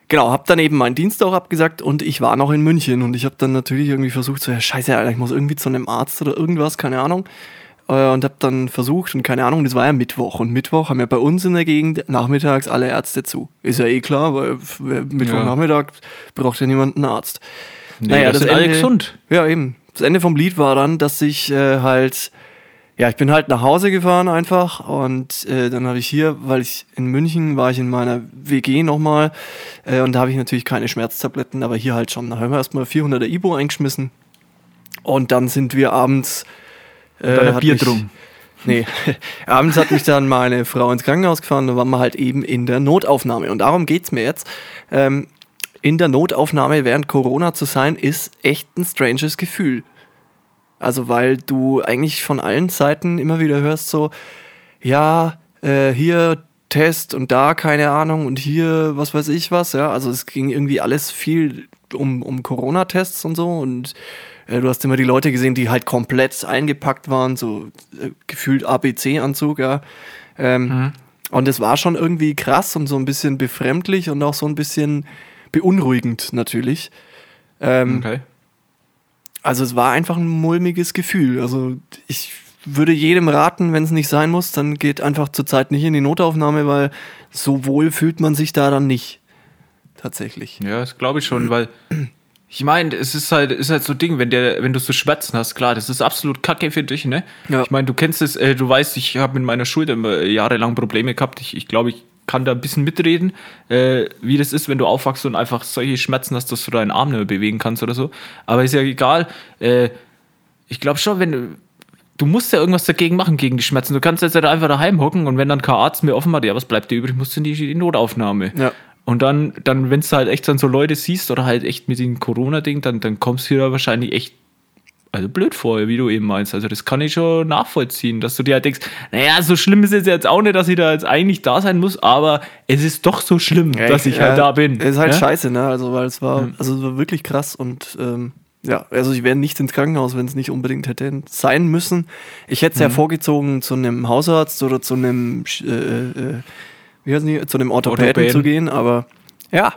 genau, habe dann eben meinen Dienst auch abgesagt und ich war noch in München und ich habe dann natürlich irgendwie versucht, so, ja scheiße, Alter, ich muss irgendwie zu einem Arzt oder irgendwas, keine Ahnung. Äh, Und habe dann versucht und keine Ahnung, das war ja Mittwoch und Mittwoch haben ja bei uns in der Gegend nachmittags alle Ärzte zu. Ist ja eh klar, weil Mittwochnachmittag braucht ja niemand einen Arzt. Nee, das sind alle gesund. Ja, eben. Das Ende vom Lied war dann, dass ich äh, halt, ja, ich bin halt nach Hause gefahren einfach und äh, dann habe ich hier, weil ich in München war ich in meiner WG nochmal äh, und da habe ich natürlich keine Schmerztabletten, aber hier halt schon. Da haben wir erstmal 400er Ibo eingeschmissen Und dann sind wir abends. Äh, Bier mich- drum. Nee, abends hat mich dann meine Frau ins Krankenhaus gefahren, da waren wir halt eben in der Notaufnahme. Und darum geht's mir jetzt. Ähm, in der Notaufnahme während Corona zu sein, ist echt ein stranges Gefühl. Also, weil du eigentlich von allen Seiten immer wieder hörst, so, ja, äh, hier Test und da keine Ahnung und hier was weiß ich was, ja. Also, es ging irgendwie alles viel um, um Corona-Tests und so und äh, du hast immer die Leute gesehen, die halt komplett eingepackt waren, so äh, gefühlt ABC-Anzug, ja. Ähm, Und es war schon irgendwie krass und so ein bisschen befremdlich und auch so ein bisschen beunruhigend natürlich. Ähm, Okay. Also es war einfach ein mulmiges Gefühl. Also ich würde jedem raten, wenn es nicht sein muss, dann geht einfach zurzeit nicht in die Notaufnahme, weil so wohl fühlt man sich da dann nicht. Tatsächlich. Ja, das glaube ich schon, weil ich meine, es ist halt, ist halt so ein Ding, wenn der, wenn du so Schmerzen hast, klar, das ist absolut kacke für dich, ne? Ja. Ich meine, du kennst es, äh, du weißt, ich habe mit meiner Schulter immer jahrelang Probleme gehabt. Ich, ich glaube, ich kann da ein bisschen mitreden, äh, wie das ist, wenn du aufwachst und einfach solche Schmerzen hast, dass du deinen Arm nicht mehr bewegen kannst oder so. Aber ist ja egal. Äh, ich glaube schon, wenn du. Du musst ja irgendwas dagegen machen, gegen die Schmerzen. Du kannst jetzt nicht einfach daheim hocken und wenn dann kein Arzt mehr offen hat, ja, was bleibt dir übrig, musst du in die, die Notaufnahme. Ja. Und dann, dann wenn du halt echt dann so Leute siehst oder halt echt mit dem Corona-Ding, dann, dann kommst du da wahrscheinlich echt also blöd vor, wie du eben meinst. Also das kann ich schon nachvollziehen, dass du dir halt denkst, naja, so schlimm ist es jetzt auch nicht, dass ich da jetzt eigentlich da sein muss, aber es ist doch so schlimm, dass ich halt da bin. Ist halt ja? scheiße, ne? Also, weil es war, also es war wirklich krass und ähm, ja, also ich wäre nicht ins Krankenhaus, wenn es nicht unbedingt hätte sein müssen. Ich hätte es Mhm. ja vorgezogen, zu einem Hausarzt oder zu einem, äh, äh, wie heißen die, zu einem Orthopäden, Orthopäden. zu gehen, aber ja.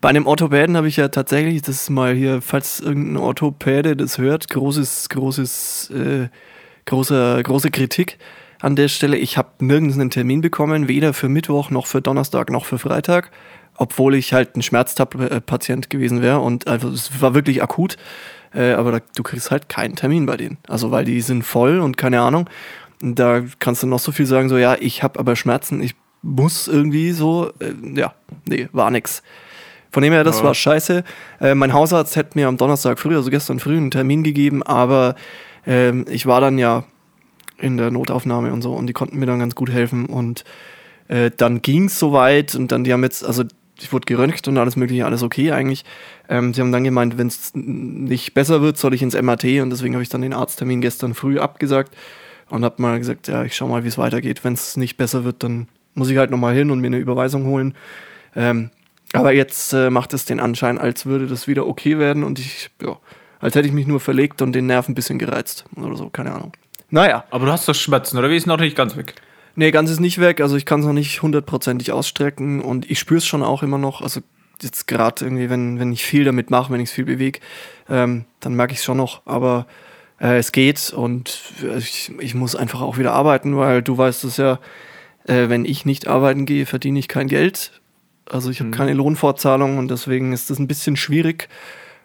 Bei einem Orthopäden habe ich ja tatsächlich, das ist mal hier, falls irgendein Orthopäde das hört, großes, großes, äh, großer, große Kritik an der Stelle. Ich habe nirgends einen Termin bekommen, weder für Mittwoch noch für Donnerstag noch für Freitag, obwohl ich halt ein Schmerztab-Patient gewesen wäre und also es war wirklich akut. Äh, aber da, du kriegst halt keinen Termin bei denen. Also weil die sind voll und keine Ahnung. Da kannst du noch so viel sagen, so ja, ich habe aber Schmerzen, ich muss irgendwie so, äh, ja, nee, war nix. Von dem her, das Ja. war scheiße. Äh, mein Hausarzt hätte mir am Donnerstag früh, also gestern früh, einen Termin gegeben, aber ähm, ich war dann ja in der Notaufnahme und so und die konnten mir dann ganz gut helfen und äh, dann ging es soweit und dann die haben jetzt, also ich wurde geröntgt und alles mögliche, alles okay eigentlich. Ähm, sie haben dann gemeint, wenn es nicht besser wird, soll ich ins MRT und deswegen habe ich dann den Arzttermin gestern früh abgesagt und habe mal gesagt, ja, ich schau mal, wie es weitergeht. Wenn es nicht besser wird, dann muss ich halt nochmal hin und mir eine Überweisung holen. Ähm, aber jetzt äh, macht es den Anschein, als würde das wieder okay werden und ich, ja, als hätte ich mich nur verlegt und den Nerv ein bisschen gereizt oder so, keine Ahnung. Naja, Aber du hast doch Schmerzen, oder? Wie ist noch nicht ganz weg? nee, ganz ist nicht weg, also ich kann es noch nicht hundertprozentig ausstrecken und ich spüre es schon auch immer noch, also jetzt gerade irgendwie, wenn, wenn ich viel damit mache, wenn ich es viel bewege, ähm, dann merke ich es schon noch, aber äh, es geht und ich, ich muss einfach auch wieder arbeiten, weil du weißt es ja, äh, wenn ich nicht arbeiten gehe, verdiene ich kein Geld. Also ich habe keine Lohnfortzahlung und deswegen ist es ein bisschen schwierig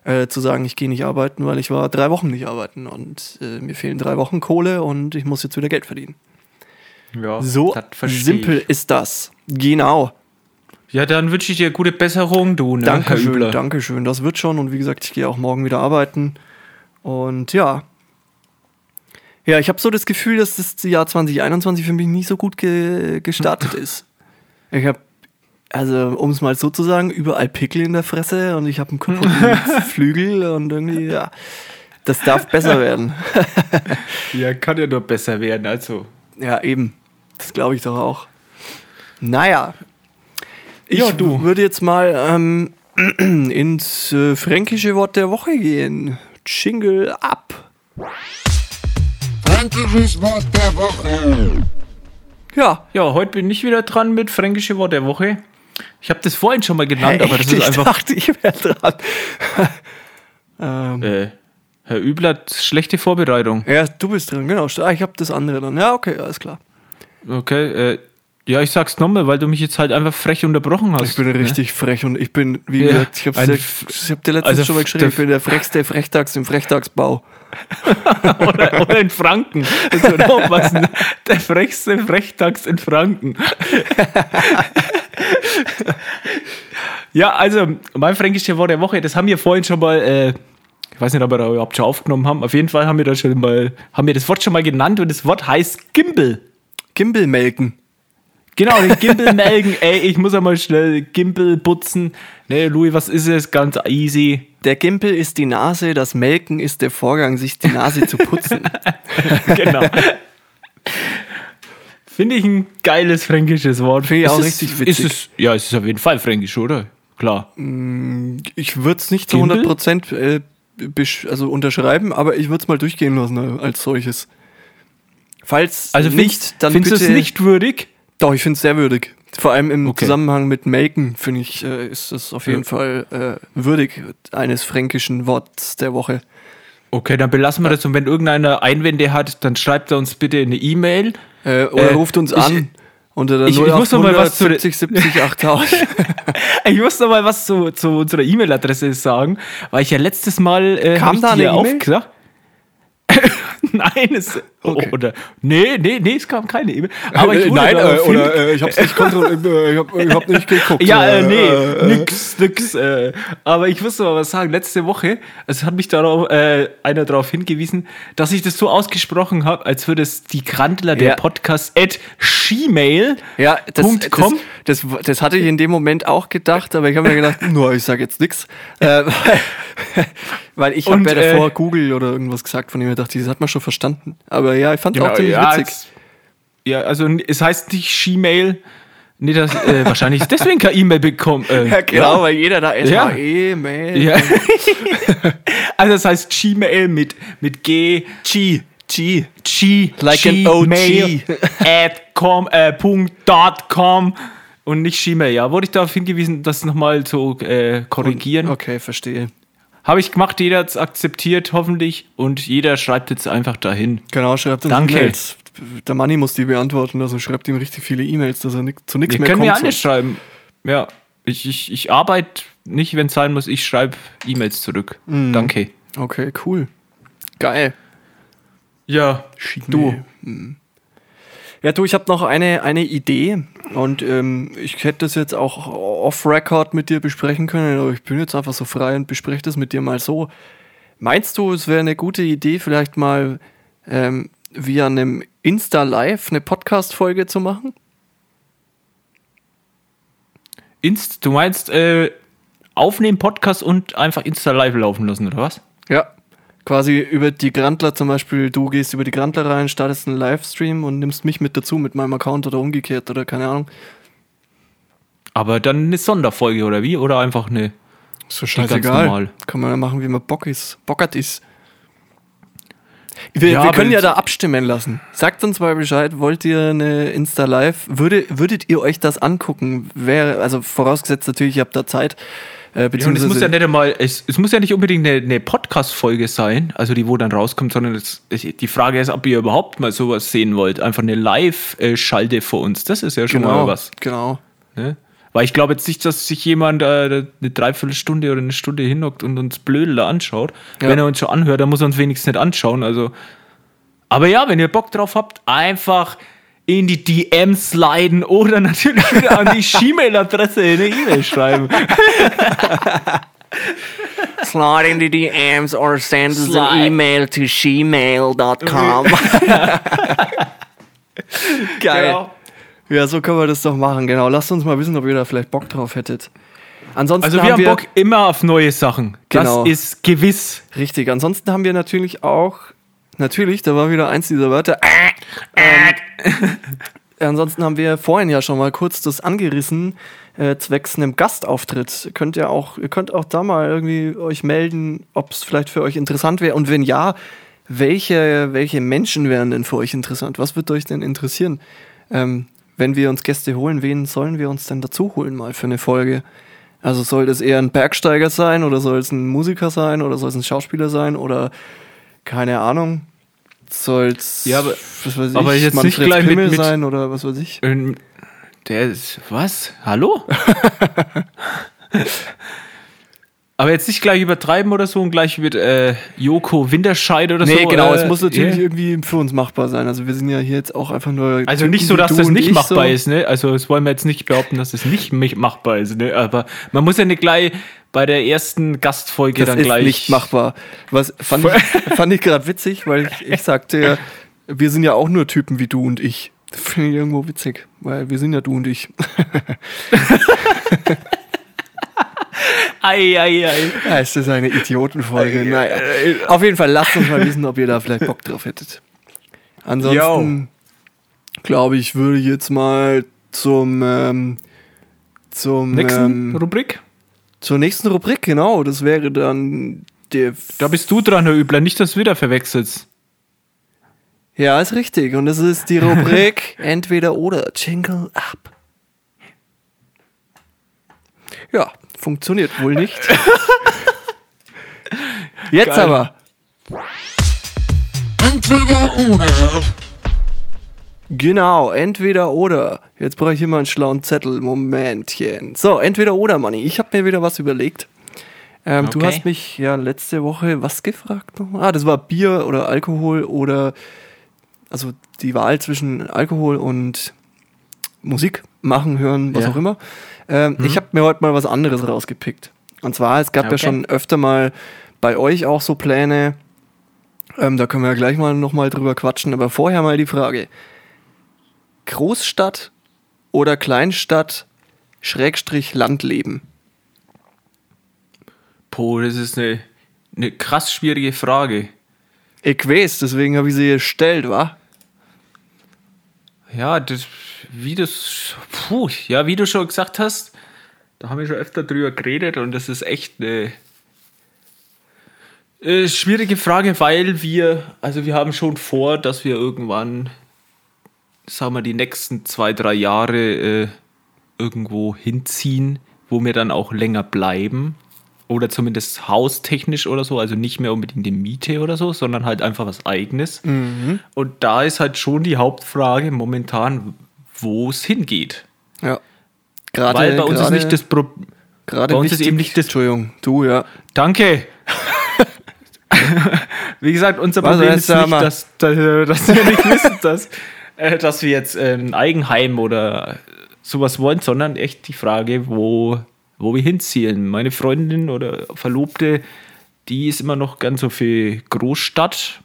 äh, zu sagen, ich gehe nicht arbeiten, weil ich war drei Wochen nicht arbeiten und äh, mir fehlen drei Wochen Kohle und ich muss jetzt wieder Geld verdienen. Ja, So simpel ich. ist das. Genau. Ja, dann wünsche ich dir gute Besserung, du, ne? Dankeschön. Dankeschön. Das wird schon und wie gesagt, ich gehe auch morgen wieder arbeiten. Und ja. Ja, ich habe so das Gefühl, dass das Jahr 2021 für mich nicht so gut ge gestartet ist. Ich habe, also um es mal so zu sagen, überall Pickel in der Fresse und ich habe einen kaputten Flügel und irgendwie, ja. Das darf besser werden. Ja, kann ja nur besser werden, also. Ja, eben. Das glaube ich doch auch. Naja. Ich Ja, du. würde jetzt mal ähm, ins äh, fränkische Wort der Woche gehen. Jingle ab. Fränkisches Wort der Woche. Ja. Ja, heute bin ich wieder dran mit Fränkische Wort der Woche. Ich habe das vorhin schon mal genannt, aber das Echt? ist ich einfach. dachte, ich wäre dran. ähm, Äh, Herr Übler hat schlechte Vorbereitung. ja, du bist dran, genau. Ah, ich habe das andere dann. Ja, okay, alles klar. Okay, äh, ja, ich sag's nochmal, weil du mich jetzt halt einfach frech unterbrochen hast. Ich bin ne? richtig frech und ich bin, wie Ja, gesagt, ich habe ein dir, ich hab dir letztens also schon mal geschrieben, der ich bin der frechste Frechtags im Frechtagsbau. oder, oder in Franken. Das wird auch was. ne? Der frechste Frechtags in Franken. ja, also, mein fränkische Wort der Woche, das haben wir vorhin schon mal äh, Ich weiß nicht, ob wir da überhaupt schon aufgenommen haben. Auf jeden Fall haben wir da schon mal, haben wir das Wort schon mal genannt und das Wort heißt Gimbal. Gimbal melken. Genau, den Gimbal melken. Ey, ich muss einmal schnell Gimbal putzen. Ne, Louis, was ist es? Ganz easy. Der Gimbal ist die Nase, das Melken ist der Vorgang, sich die Nase zu putzen. genau. Finde ich ein geiles fränkisches Wort. Finde ich auch Ist richtig es, witzig. Ist es, ja, es ist auf jeden Fall fränkisch, oder? Klar. Ich würde es nicht zu Gimbal? 100% äh, also unterschreiben, aber ich würde es mal durchgehen lassen äh, als solches. Falls Also nicht, findest, dann findest du bitte... es nicht würdig? Doch, ich finde es sehr würdig. Vor allem im Okay. Zusammenhang mit Melken, finde ich, äh, ist es auf jeden Fall äh, würdig eines fränkischen Worts der Woche. Okay, dann belassen wir das und wenn irgendeiner Einwände hat, dann schreibt er uns bitte eine E-Mail. Äh, oder Äh, ruft uns ich- an unter der ich- ich muss noch mal was zu 70 70 8000. Ich muss noch mal was zu, zu unserer E-Mail-Adresse sagen, weil ich ja letztes Mal äh, Kam da eine E-Mail? Nein, es, Okay. oder, nee, nee, nee, es kam keine E-Mail. Aber ich wurde Nein, äh, oder äh, ich hab's nicht kontrolliert, äh, ich, hab, ich hab nicht geguckt. Ja, äh, äh, nee, äh, nix, nix. Äh, aber ich muss mal was sagen. Letzte Woche, also hat mich darauf, äh, einer darauf hingewiesen, dass ich das so ausgesprochen habe, als würde es die Grandler der Ja. Podcast at gmail. Ja, das, das. Das, das hatte ich in dem Moment auch gedacht, aber ich habe mir gedacht, nur ich sage jetzt nichts. Äh, weil ich habe ja davor äh, Google oder irgendwas gesagt, von dem ich dachte, das hat man schon verstanden. Aber ja, ich fand Genau, auch ziemlich ja, witzig. es- ja, also es heißt nicht Gmail. Nee, das, äh, wahrscheinlich ist deswegen keine E-Mail bekommen. Äh, Ja, genau, weil jeder da Ja. erstmal E-Mail. Ja. also das heißt Gmail mit, mit G. G. G. G. Like an Gmail OG. at com, äh, Punkt dot com und nicht Gmail. Ja, wurde ich darauf hingewiesen, das nochmal zu äh, korrigieren. Okay, verstehe. Habe ich gemacht, jeder hat es akzeptiert, hoffentlich. Und jeder schreibt jetzt einfach dahin. Genau, schreibt uns Danke. E-Mails. Der Manni muss die beantworten, also schreibt ihm richtig viele E-Mails, dass er zu nichts mehr könnt kommt. mir alles sonst. schreiben. Ja, ich, ich, ich arbeite nicht, wenn es sein muss. Ich schreibe E-Mails zurück. Mhm. Danke. Okay, cool. Geil. Ja, Du. Ja, du, ich habe noch eine, eine Idee und ähm, ich hätte das jetzt auch off-Record mit dir besprechen können, aber ich bin jetzt einfach so frei und bespreche das mit dir mal so. Meinst du, es wäre eine gute Idee, vielleicht mal ähm, via einem Insta-Live eine Podcast-Folge zu machen? Inst, du meinst äh, aufnehmen, Podcast und einfach Insta live laufen lassen, oder was? Ja. Quasi über die Grandler zum Beispiel, du gehst über die Grandler rein, startest einen Livestream und nimmst mich mit dazu mit meinem Account oder umgekehrt oder keine Ahnung. Aber dann eine Sonderfolge oder wie? Oder einfach eine. So ganz normal. Kann man ja machen, wie man Bock ist. Bockert ist. Wir, Ja, wir können ja da abstimmen lassen. Sagt uns mal Bescheid, wollt ihr eine Insta-Live? Würde, würdet ihr euch das angucken? Wäre, also vorausgesetzt natürlich, ihr habt da Zeit. Äh, Ja, es beziehungsweise, muss ja nicht einmal, es, es muss ja nicht unbedingt eine, eine Podcast-Folge sein, also die, wo dann rauskommt, sondern es, die Frage ist, ob ihr überhaupt mal sowas sehen wollt. Einfach eine Live-Schalte vor uns. Das ist ja schon genau, mal was. genau. Ne? Weil ich glaube jetzt nicht, dass sich jemand äh, eine Dreiviertelstunde oder eine Stunde hinhockt und uns Blödel da anschaut. Ja. Wenn er uns schon anhört, dann muss er uns wenigstens nicht anschauen. Also. Aber ja, wenn ihr Bock drauf habt, einfach in die DMs sliden oder natürlich wieder an die Gmail-Adresse eine E-Mail schreiben. Slide into the DMs or send us an email to gmail.com. Geil. Genau. Ja, so können wir das doch machen, genau. Lasst uns mal wissen, ob ihr da vielleicht Bock drauf hättet. Ansonsten Also wir haben Bock immer auf neue Sachen. Genau. Das ist gewiss. Richtig, ansonsten haben wir natürlich auch, natürlich, da war wieder eins dieser Wörter. Ähm, ansonsten haben wir vorhin ja schon mal kurz das angerissen, äh, zwecks einem Gastauftritt. Könnt ihr auch, ihr könnt auch da mal irgendwie euch melden, ob es vielleicht für euch interessant wäre. Und wenn ja, welche, welche Menschen wären denn für euch interessant? Was wird euch denn interessieren? Ähm, wenn wir uns Gäste holen, wen sollen wir uns denn dazu holen mal für eine Folge? Also soll das eher ein Bergsteiger sein oder soll es ein Musiker sein oder soll es ein Schauspieler sein oder keine Ahnung? Soll es Ja, aber- was weiß ich, aber jetzt nicht Manfred gleich mit- Pimmel mit- sein oder was weiß ich? Ähm, Der ist. Was? Hallo? Aber jetzt nicht gleich übertreiben oder so und gleich wird äh, Joko Winterscheid oder so. Nee, genau, äh, es muss natürlich ja. irgendwie für uns machbar sein. Also wir sind ja hier jetzt auch einfach nur. Also Typen nicht so, dass das nicht ich machbar so. ist, ne? Also das wollen wir jetzt nicht behaupten, dass das nicht machbar ist, ne? Aber man muss ja nicht gleich bei der ersten Gastfolge Das dann ist gleich. nicht machbar. Was fand ich, fand ich gerade witzig, weil ich, ich sagte ja, wir sind ja auch nur Typen wie du und ich. Das finde ich irgendwo witzig, weil wir sind ja du und ich. Ei, ei, ei. Ja, ist das eine Idiotenfolge? Naja. Auf jeden Fall lasst uns mal wissen, ob ihr da vielleicht Bock drauf hättet. Ansonsten glaube ich, würde ich jetzt mal zum ähm, zum Nächsten ähm, Rubrik. zur nächsten Rubrik, genau. Das wäre dann der Da bist du dran, Herr Übler, nicht, dass du wieder verwechselst. Ja, ist richtig. Und das ist die Rubrik Entweder oder. Jingle up. Ja, funktioniert wohl nicht. Jetzt Geil. aber. Entweder oder. Genau, entweder oder. Jetzt brauche ich hier mal einen schlauen Zettel. Momentchen. So, entweder oder, Manni. Ich habe mir wieder was überlegt. Ähm, Du Okay. hast mich ja letzte Woche was gefragt nochmal? Ah, das war Bier oder Alkohol oder also die Wahl zwischen Alkohol und Musik machen, hören, was Ja. auch immer. Ähm, Ich habe mir heute mal was anderes rausgepickt. Und zwar, es gab ja Okay. schon öfter mal bei euch auch so Pläne. Ähm, da können wir ja gleich mal nochmal drüber quatschen. Aber vorher mal die Frage. Großstadt oder Kleinstadt, Schrägstrich Landleben? Boah, das ist eine, eine krass schwierige Frage. Ich weiß, deswegen habe ich sie gestellt, wa? Ja, das, wie das, puh, ja, wie du schon gesagt hast, da haben wir schon öfter drüber geredet und das ist echt eine äh, schwierige Frage, weil wir, also wir haben schon vor, dass wir irgendwann, sagen wir, die nächsten zwei, drei Jahre äh, irgendwo hinziehen, wo wir dann auch länger bleiben. Oder zumindest haustechnisch oder so, also nicht mehr unbedingt die Miete oder so, sondern halt einfach was eigenes. Und da ist halt schon die Hauptfrage momentan, wo es hingeht. Ja. Gerade, Weil bei uns ist gerade- nicht das Problem. Gerade bei uns ist eben nicht das- Entschuldigung, du, ja. Danke. Wie gesagt, unser Was Problem ist da nicht, mal? dass, dass, dass wir nicht wissen, dass, äh, dass wir jetzt äh, ein Eigenheim oder sowas wollen, sondern echt die Frage, wo, wo wir hinziehen. Meine Freundin oder Verlobte, die ist immer noch ganz so für Großstadt.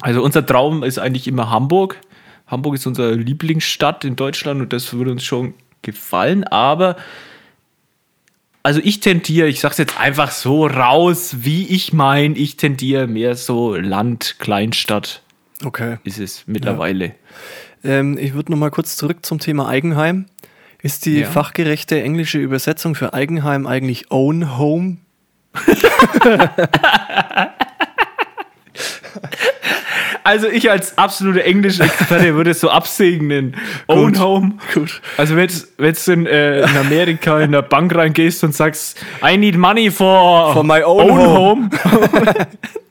Also unser Traum ist eigentlich immer Hamburg. Hamburg ist unsere Lieblingsstadt in Deutschland und das würde uns schon gefallen, aber also ich tendiere, ich sag's jetzt einfach so raus, wie ich mein, ich tendiere mehr so Land, Kleinstadt Okay. ist es mittlerweile. Ähm, ich würde noch mal kurz zurück zum Thema Eigenheim. Ist die Ja. fachgerechte englische Übersetzung für Eigenheim eigentlich Own Home? Also ich als absolute Englisch-Experte würde es so absegnen. Own Gut. Home. Gut. Also wenn du in, äh, in Amerika in der Bank reingehst und sagst, I need money for, For my own home.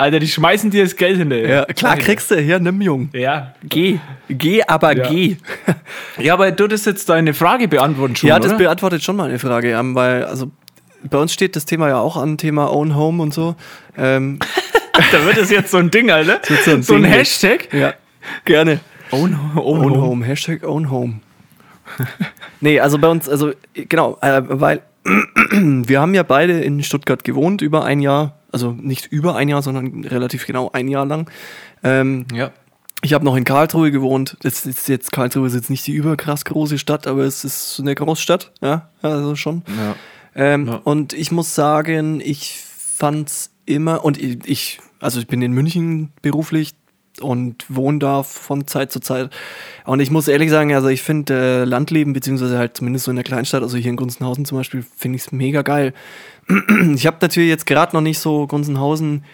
Alter, die schmeißen dir das Geld hinterher. Ja, klar kriegst du. Hier, nimm, Jung. Ja. Geh. Geh, aber Ja. geh. Ja, aber du das jetzt deine Frage beantworten schon, ja, das oder? beantwortet schon mal eine Frage, ähm, weil, also, bei uns steht das Thema ja auch an, Thema Own Home und so. Ähm, Da wird es jetzt so ein Ding, Alter. so ein so ein Ding. Hashtag. ja, gerne. Own, own, Own home. Home, Hashtag Own Home. nee, also bei uns, also genau, äh, weil wir haben ja beide in Stuttgart gewohnt über ein Jahr, also nicht über ein Jahr, sondern relativ genau ein Jahr lang. Ähm, Ja. ich habe noch in Karlsruhe gewohnt. Das ist jetzt Karlsruhe ist jetzt nicht die überkrass große Stadt, aber es ist eine Großstadt, ja, also schon. Ja. Ähm, Ja. Und ich muss sagen, ich fand's immer, und ich, ich, also ich bin in München beruflich und wohne da von Zeit zu Zeit. Und ich muss ehrlich sagen, also ich finde äh, Landleben, beziehungsweise halt zumindest so in der Kleinstadt, also hier in Gunzenhausen zum Beispiel, finde ich es mega geil. Ich habe natürlich jetzt gerade noch nicht so Gunzenhausen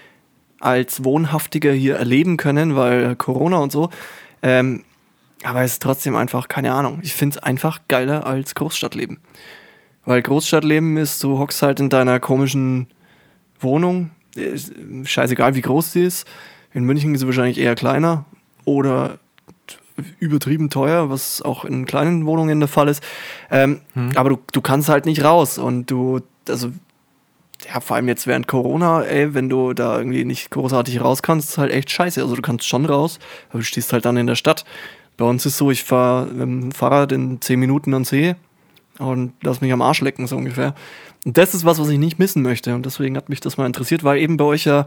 als Wohnhaftiger hier erleben können, weil Corona und so. Ähm, aber es ist trotzdem einfach, keine Ahnung. Ich finde es einfach geiler als Großstadtleben. Weil Großstadtleben ist, du hockst halt in deiner komischen Wohnung. Ist scheißegal, wie groß sie ist. In München ist sie wahrscheinlich eher kleiner oder übertrieben teuer, was auch in kleinen Wohnungen der Fall ist. Ähm, Aber du, du kannst halt nicht raus und du, also ja, vor allem jetzt während Corona, ey, wenn du da irgendwie nicht großartig raus kannst, ist halt echt scheiße. Also du kannst schon raus, aber du stehst halt dann in der Stadt. Bei uns ist so, ich fahre mit dem Fahrrad in 10 Minuten ans See und lass mich am Arsch lecken, so ungefähr. Und das ist was, was ich nicht missen möchte. Und deswegen hat mich das mal interessiert, weil eben bei euch ja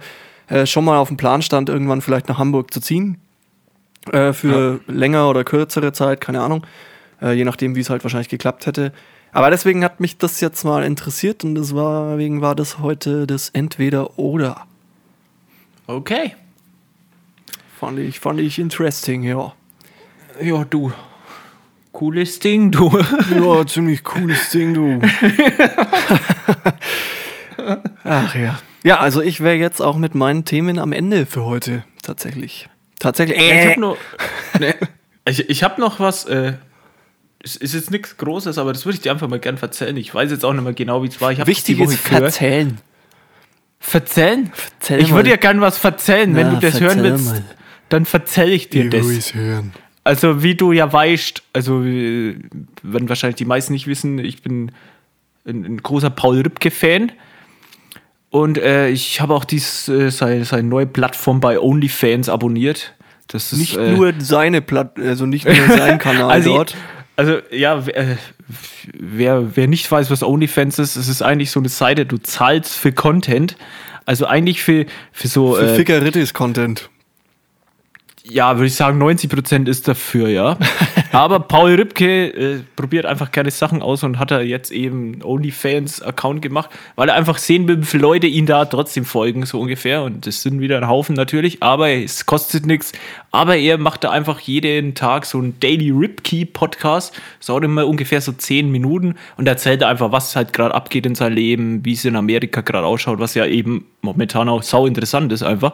äh, schon mal auf dem Plan stand, irgendwann vielleicht nach Hamburg zu ziehen. Äh, für länger oder kürzere Zeit, keine Ahnung. Äh, je nachdem, wie es halt wahrscheinlich geklappt hätte. Aber deswegen hat mich das jetzt mal interessiert und deswegen war das heute das Entweder-Oder. Okay. Fand ich, fand ich interesting, ja. Ja, du. Cooles Ding, du. Ja, ziemlich cooles Ding, du. Ach ja. Ja, also ich wäre jetzt auch mit meinen Themen am Ende für heute. Tatsächlich. Tatsächlich. Ich Äh, habe noch, nee, ich, ich hab noch was. Äh, es ist jetzt nichts Großes, aber das würde ich dir einfach mal gern erzählen. Ich weiß jetzt auch nicht mehr genau, wie es war. Ich wichtig ist gehört. verzählen. Verzählen? Verzähl ich würde dir gern was verzählen. Wenn du das hören willst, mal. dann verzähl ich dir das. hören. Also, wie du ja weißt, also, äh, werden wahrscheinlich die meisten nicht wissen, ich bin ein, ein großer Paul Ripke-Fan. Und äh, ich habe auch dies, äh, seine, seine neue Plattform bei OnlyFans abonniert. Das ist, Nicht äh, nur seine Platt, also nicht nur sein Kanal also, dort. Also, ja, wer, äh, wer, wer nicht weiß, was OnlyFans ist, es ist eigentlich so eine Seite, du zahlst für Content. Also eigentlich für, für so, Für äh, Fickeritis-Content. Ja, würde ich sagen, 90% ist dafür, ja. Aber Paul Ripke äh, probiert einfach gerne Sachen aus und hat er jetzt eben einen OnlyFans-Account gemacht, weil er einfach sehen will, wie viele Leute ihn da trotzdem folgen, so ungefähr. Und das sind wieder ein Haufen natürlich, aber es kostet nichts. Aber er macht da einfach jeden Tag so einen Daily Ripke-Podcast. Das dauert immer ungefähr so 10 Minuten und erzählt einfach, was halt gerade abgeht in seinem Leben, wie es in Amerika gerade ausschaut, was ja eben momentan auch sau interessant ist einfach.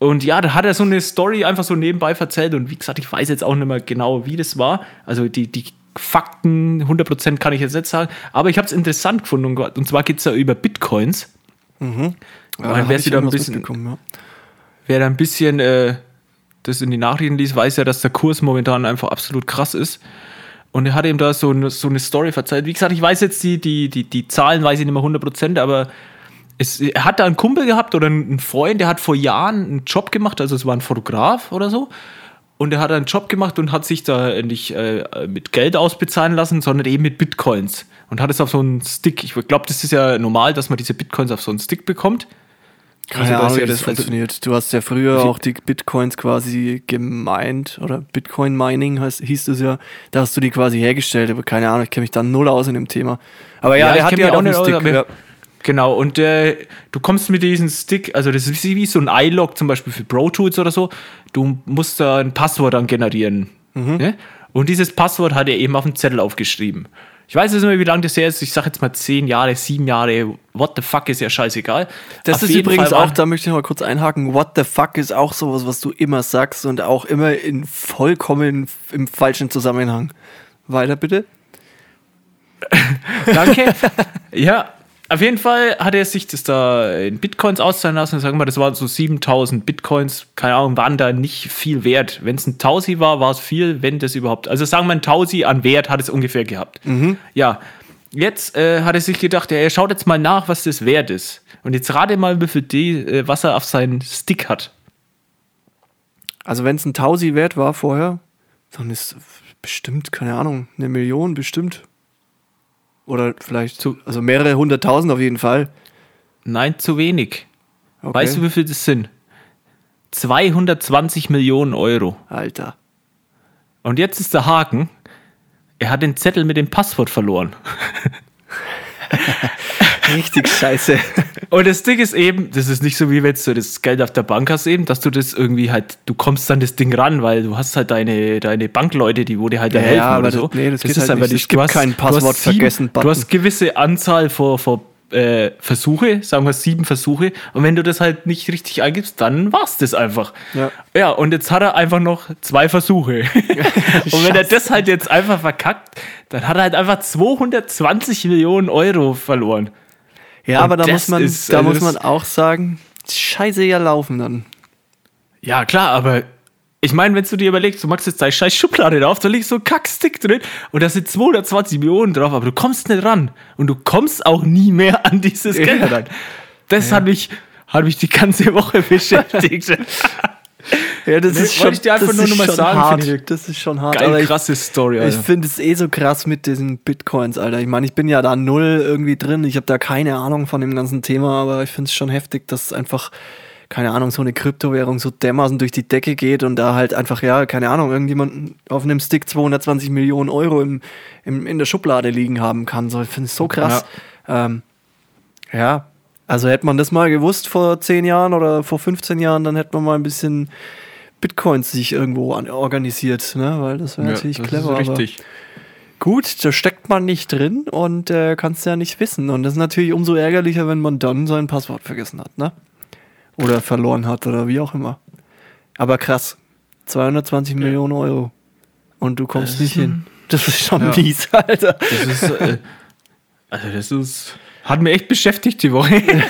Und ja, da hat er so eine Story einfach so nebenbei erzählt. Und wie gesagt, ich weiß jetzt auch nicht mehr genau, wie das war. Also die, die Fakten, 100% kann ich jetzt nicht sagen. Aber ich habe es interessant gefunden. Und zwar geht es da über Bitcoins. Ja, Weil hab wer sich da ein bisschen- ja. Wer da ein bisschen äh, das in die Nachrichten liest, weiß ja, dass der Kurs momentan einfach absolut krass ist. Und er hat ihm da so eine, so eine Story verzeiht. Wie gesagt, ich weiß jetzt die, die, die, die Zahlen, weiß ich nicht mehr 100%, aber es, er hat da einen Kumpel gehabt oder einen Freund, der hat vor Jahren einen Job gemacht, also es war ein Fotograf oder so. Und er hat einen Job gemacht und hat sich da nicht äh, mit Geld ausbezahlen lassen, sondern eben mit Bitcoins. Und hat es auf so einen Stick. Ich glaube, das ist ja normal, dass man diese Bitcoins auf so einen Stick bekommt. Keine Also, Ahnung, wie das das- also- funktioniert. Du hast ja früher auch die Bitcoins quasi gemeint oder Bitcoin Mining heißt, hieß es ja. Da hast du die quasi hergestellt, aber keine Ahnung, ich kenne mich da null aus in dem Thema. Aber ja, Ja, der hat kenn ja auch einen aus, Stick. ja. Genau, und äh, du kommst mit diesem Stick, also das ist wie so ein iLog zum Beispiel für Pro Tools oder so. Du musst da ein Passwort dann generieren. Ne? Und dieses Passwort hat er eben auf den Zettel aufgeschrieben. Ich weiß jetzt nicht mehr, wie lange das her ist. Ich sag jetzt mal zehn Jahre, sieben Jahre. What the fuck ist ja scheißegal. Das Auf ist übrigens Fall auch, da möchte ich mal kurz einhaken, what the fuck ist auch sowas, was du immer sagst und auch immer in vollkommen im falschen Zusammenhang. Weiter bitte. Danke. ja, auf jeden Fall hat er sich das da in Bitcoins auszahlen lassen. Sagen wir mal, das waren so 7000 Bitcoins. Keine Ahnung, waren da nicht viel wert. Wenn es ein Tausi war, war es viel, wenn das überhaupt. Also sagen wir, ein Tausi an Wert hat es ungefähr gehabt. Ja, jetzt äh, hat er sich gedacht, ja, er schaut jetzt mal nach, was das wert ist. Und jetzt rate mal, wie viel D, äh, was er auf seinen Stick hat. Also wenn es ein Tausi wert war vorher, dann ist bestimmt, keine Ahnung, eine Million bestimmt. Oder vielleicht, Zu- also mehrere hunderttausend auf jeden Fall. Nein, zu wenig. Okay. Weißt du, wie viel das sind? 220 Millionen Euro. Alter. Und jetzt ist der Haken. Er hat den Zettel mit dem Passwort verloren. Richtig scheiße. Und das Ding ist eben, das ist nicht so wie wenn du das Geld auf der Bank hast eben, dass du das irgendwie halt, du kommst dann das Ding ran, weil du hast halt deine, deine Bankleute, die wo dir halt da Ja, helfen aber oder das- so. nee, das geht halt einfach nicht. Es gibt du hast- hast Passwort sieben- vergessen Button. Du hast gewisse Anzahl vor, vor äh, Versuche, sagen wir sieben Versuche. Und wenn du das halt nicht richtig eingibst, dann war's das einfach. Ja. ja, und jetzt hat er einfach noch zwei Versuche. und wenn er das halt jetzt einfach verkackt, dann hat er halt einfach 220 Millionen Euro verloren. Ja, Und aber da muss man, ist- da also muss man auch sagen, scheiße ja laufen dann. Ja, klar, aber ich meine, wenn du dir überlegst, du machst jetzt deine scheiß Schublade drauf, da liegt so ein Kackstick drin und da sind 220 Millionen drauf, aber du kommst nicht ran. Und du kommst auch nie mehr an dieses Geld ran. Das hat mich, hat mich die ganze Woche beschäftigt. Ja, das Nee, ist schon, ich dir einfach nur ist noch mal schon sagen, hart. ich. Das ist schon hart. Geil, ich, krasse Story, ich Alter. finde es eh so krass mit diesen Bitcoins, Alter. Ich meine, ich bin ja da null irgendwie drin. Ich habe da keine Ahnung von dem ganzen Thema, aber ich finde es schon heftig, dass einfach, keine Ahnung, so eine Kryptowährung so dermaßen durch die Decke geht und da halt einfach, ja, keine Ahnung, irgendjemand auf einem Stick 220 Millionen Euro im, im, in der Schublade liegen haben kann. So, ich finde es so krass. Ja. Ähm, ja, also hätte man das mal gewusst vor 10 Jahren oder vor 15 Jahren, dann hätte man mal ein bisschen Bitcoins sich irgendwo an, organisiert, ne? weil das wäre Ja, natürlich das clever. ist richtig. Gut, da steckt man nicht drin und äh, kannst ja nicht wissen. Und das ist natürlich umso ärgerlicher, wenn man dann sein Passwort vergessen hat, ne? Oder verloren hat oder wie auch immer. Aber krass, 220 Millionen Euro und du kommst Das nicht hin. Das ist schon Ja. mies, Alter. Das ist, äh, also das ist, hat mir echt beschäftigt die Woche.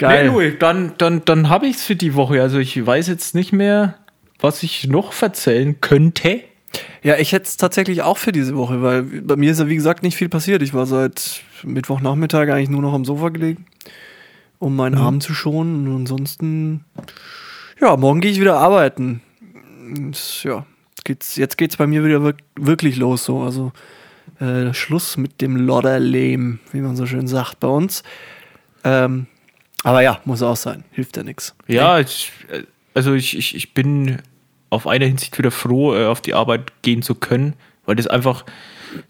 Geil. Nee, dann, dann, dann habe ich es für die Woche. Also ich weiß jetzt nicht mehr, was ich noch verzählen könnte. Ja, ich hätte es tatsächlich auch für diese Woche, weil bei mir ist ja wie gesagt nicht viel passiert. Ich war seit Mittwochnachmittag eigentlich nur noch am Sofa gelegen, um meinen Arm zu schonen. Und ansonsten, ja, morgen gehe ich wieder arbeiten. Und, ja, jetzt geht's, jetzt geht's bei mir wieder wirk- wirklich los. So, also äh, Schluss mit dem Lodderlehm, wie man so schön sagt bei uns. Ähm, aber ja, muss auch sein, hilft ja nichts. Ja, ich, äh, also ich, ich, ich bin auf einer Hinsicht wieder froh, äh, auf die Arbeit gehen zu können, weil das einfach,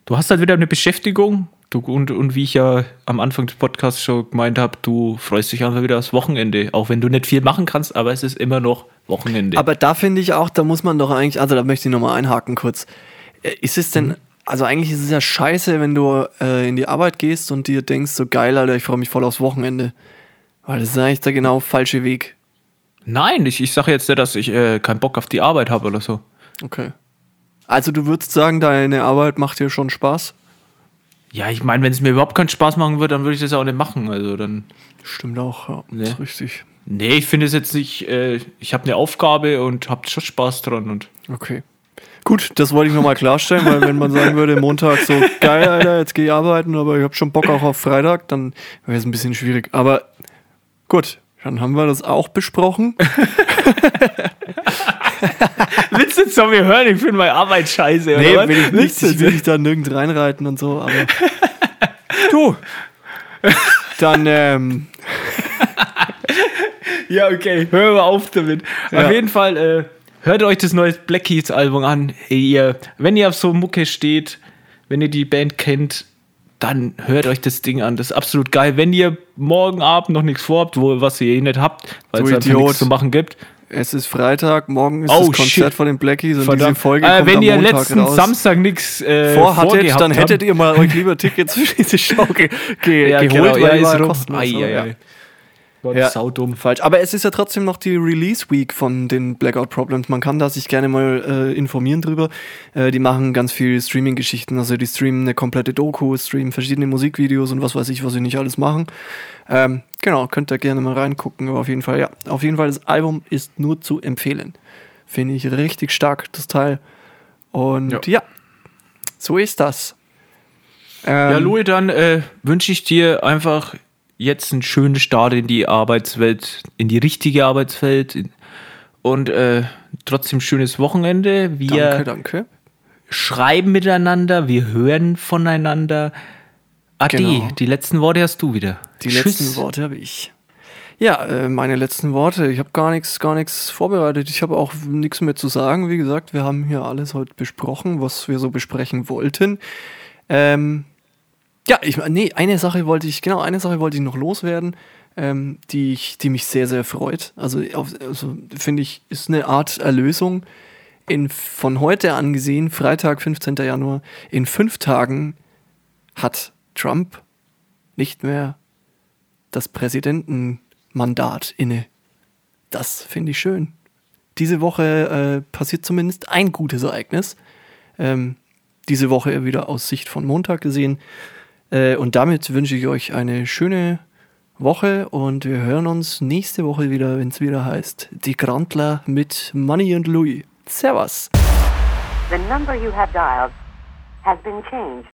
du hast halt wieder eine Beschäftigung du, und, und wie ich ja am Anfang des Podcasts schon gemeint habe, du freust dich einfach wieder aufs Wochenende, auch wenn du nicht viel machen kannst, aber es ist immer noch Wochenende. Aber da finde ich auch, da muss man doch eigentlich, also da möchte ich nochmal einhaken kurz. Äh, Ist es denn, also eigentlich ist es ja scheiße, wenn du äh, in die Arbeit gehst und dir denkst, so geil, Alter, ich freue mich voll aufs Wochenende. Weil das ist eigentlich der genau falsche Weg. Nein, ich, ich sage jetzt nicht, dass ich äh, keinen Bock auf die Arbeit habe oder so. Okay. Also du würdest sagen, deine Arbeit macht dir schon Spaß? Ja, ich meine, wenn es mir überhaupt keinen Spaß machen würde, dann würde ich das auch nicht machen. Also dann. Stimmt auch, ja. Nee. Ist richtig. Nee, ich finde es jetzt nicht, äh, ich habe eine Aufgabe und habe schon Spaß dran und Okay. Gut, das wollte ich nochmal klarstellen, weil wenn man sagen würde, Montag so, geil, Alter, jetzt gehe ich arbeiten, aber ich habe schon Bock auch auf Freitag, dann wäre es ein bisschen schwierig. Aber gut, dann haben wir das auch besprochen. Willst du jetzt von mir hören? Ich finde meine Arbeit scheiße. Nee, oder will ich nicht. Ich will dich da nirgends reinreiten und so, aber. du! Dann, ähm, Ja, okay, hör mal auf damit. Ja. Auf jeden Fall, äh, hört euch das neue Black Keys Album an. Ihr, wenn ihr auf so Mucke steht, wenn ihr die Band kennt, dann hört euch das Ding an. Das ist absolut geil. Wenn ihr morgen Abend noch nichts vorhabt, wo, was ihr eh nicht habt, weil es Idiot. nichts zu machen gibt. es ist Freitag, morgen ist Oh, das Konzert shit. von den Blackies und Verdammt. diese Folge äh, kommt wenn ihr Montag letzten raus. Samstag nichts äh, vorhattet, dann hättet habt- ihr mal euch lieber Tickets für diese Show ge ge ja, geholt, genau, weil ja, ist rum. kostenlos. Ei, ei, ja. ei. Gott, Ja. saudumm. Falsch. Aber es ist ja trotzdem noch die Release Week von den Blackout Problems. Man kann da sich gerne mal äh, informieren drüber. Äh, die machen ganz viel Streaming-Geschichten. Also die streamen eine komplette Doku, streamen verschiedene Musikvideos und was weiß ich, was sie nicht alles machen. Ähm, genau, könnt ihr gerne mal reingucken. Aber auf jeden Fall, ja. Auf jeden Fall, das Album ist nur zu empfehlen. Finde ich richtig stark, das Teil. Und ja, Ja. so ist das. Ja, Ähm, Louis, dann äh, wünsche ich dir einfach jetzt einen schönen Start in die Arbeitswelt, in die richtige Arbeitswelt und äh, trotzdem schönes Wochenende. Wir Danke, danke. schreiben miteinander, wir hören voneinander. Ade, Genau. die letzten Worte hast du wieder. Die letzten Worte habe ich. Ja, äh, meine letzten Worte. Ich habe gar nichts, gar nichts vorbereitet. Ich habe auch nichts mehr zu sagen. Wie gesagt, wir haben hier alles heute besprochen, was wir so besprechen wollten. Ähm, ja, ich nee, eine Sache wollte ich, genau, eine Sache wollte ich noch loswerden, ähm, die, ich, die mich sehr, sehr freut. Also, also finde ich, ist eine Art Erlösung. In, von heute an gesehen, Freitag, 15. Januar, in fünf Tagen hat Trump nicht mehr das Präsidentenmandat inne. Das finde ich schön. Diese Woche äh, passiert zumindest ein gutes Ereignis. Ähm, diese Woche wieder aus Sicht von Montag gesehen. Äh, und damit wünsche ich euch eine schöne Woche und wir hören uns nächste Woche wieder, wenn es wieder heißt Die Grantler mit Money und Louis. Servus. The number you have dialed has been changed.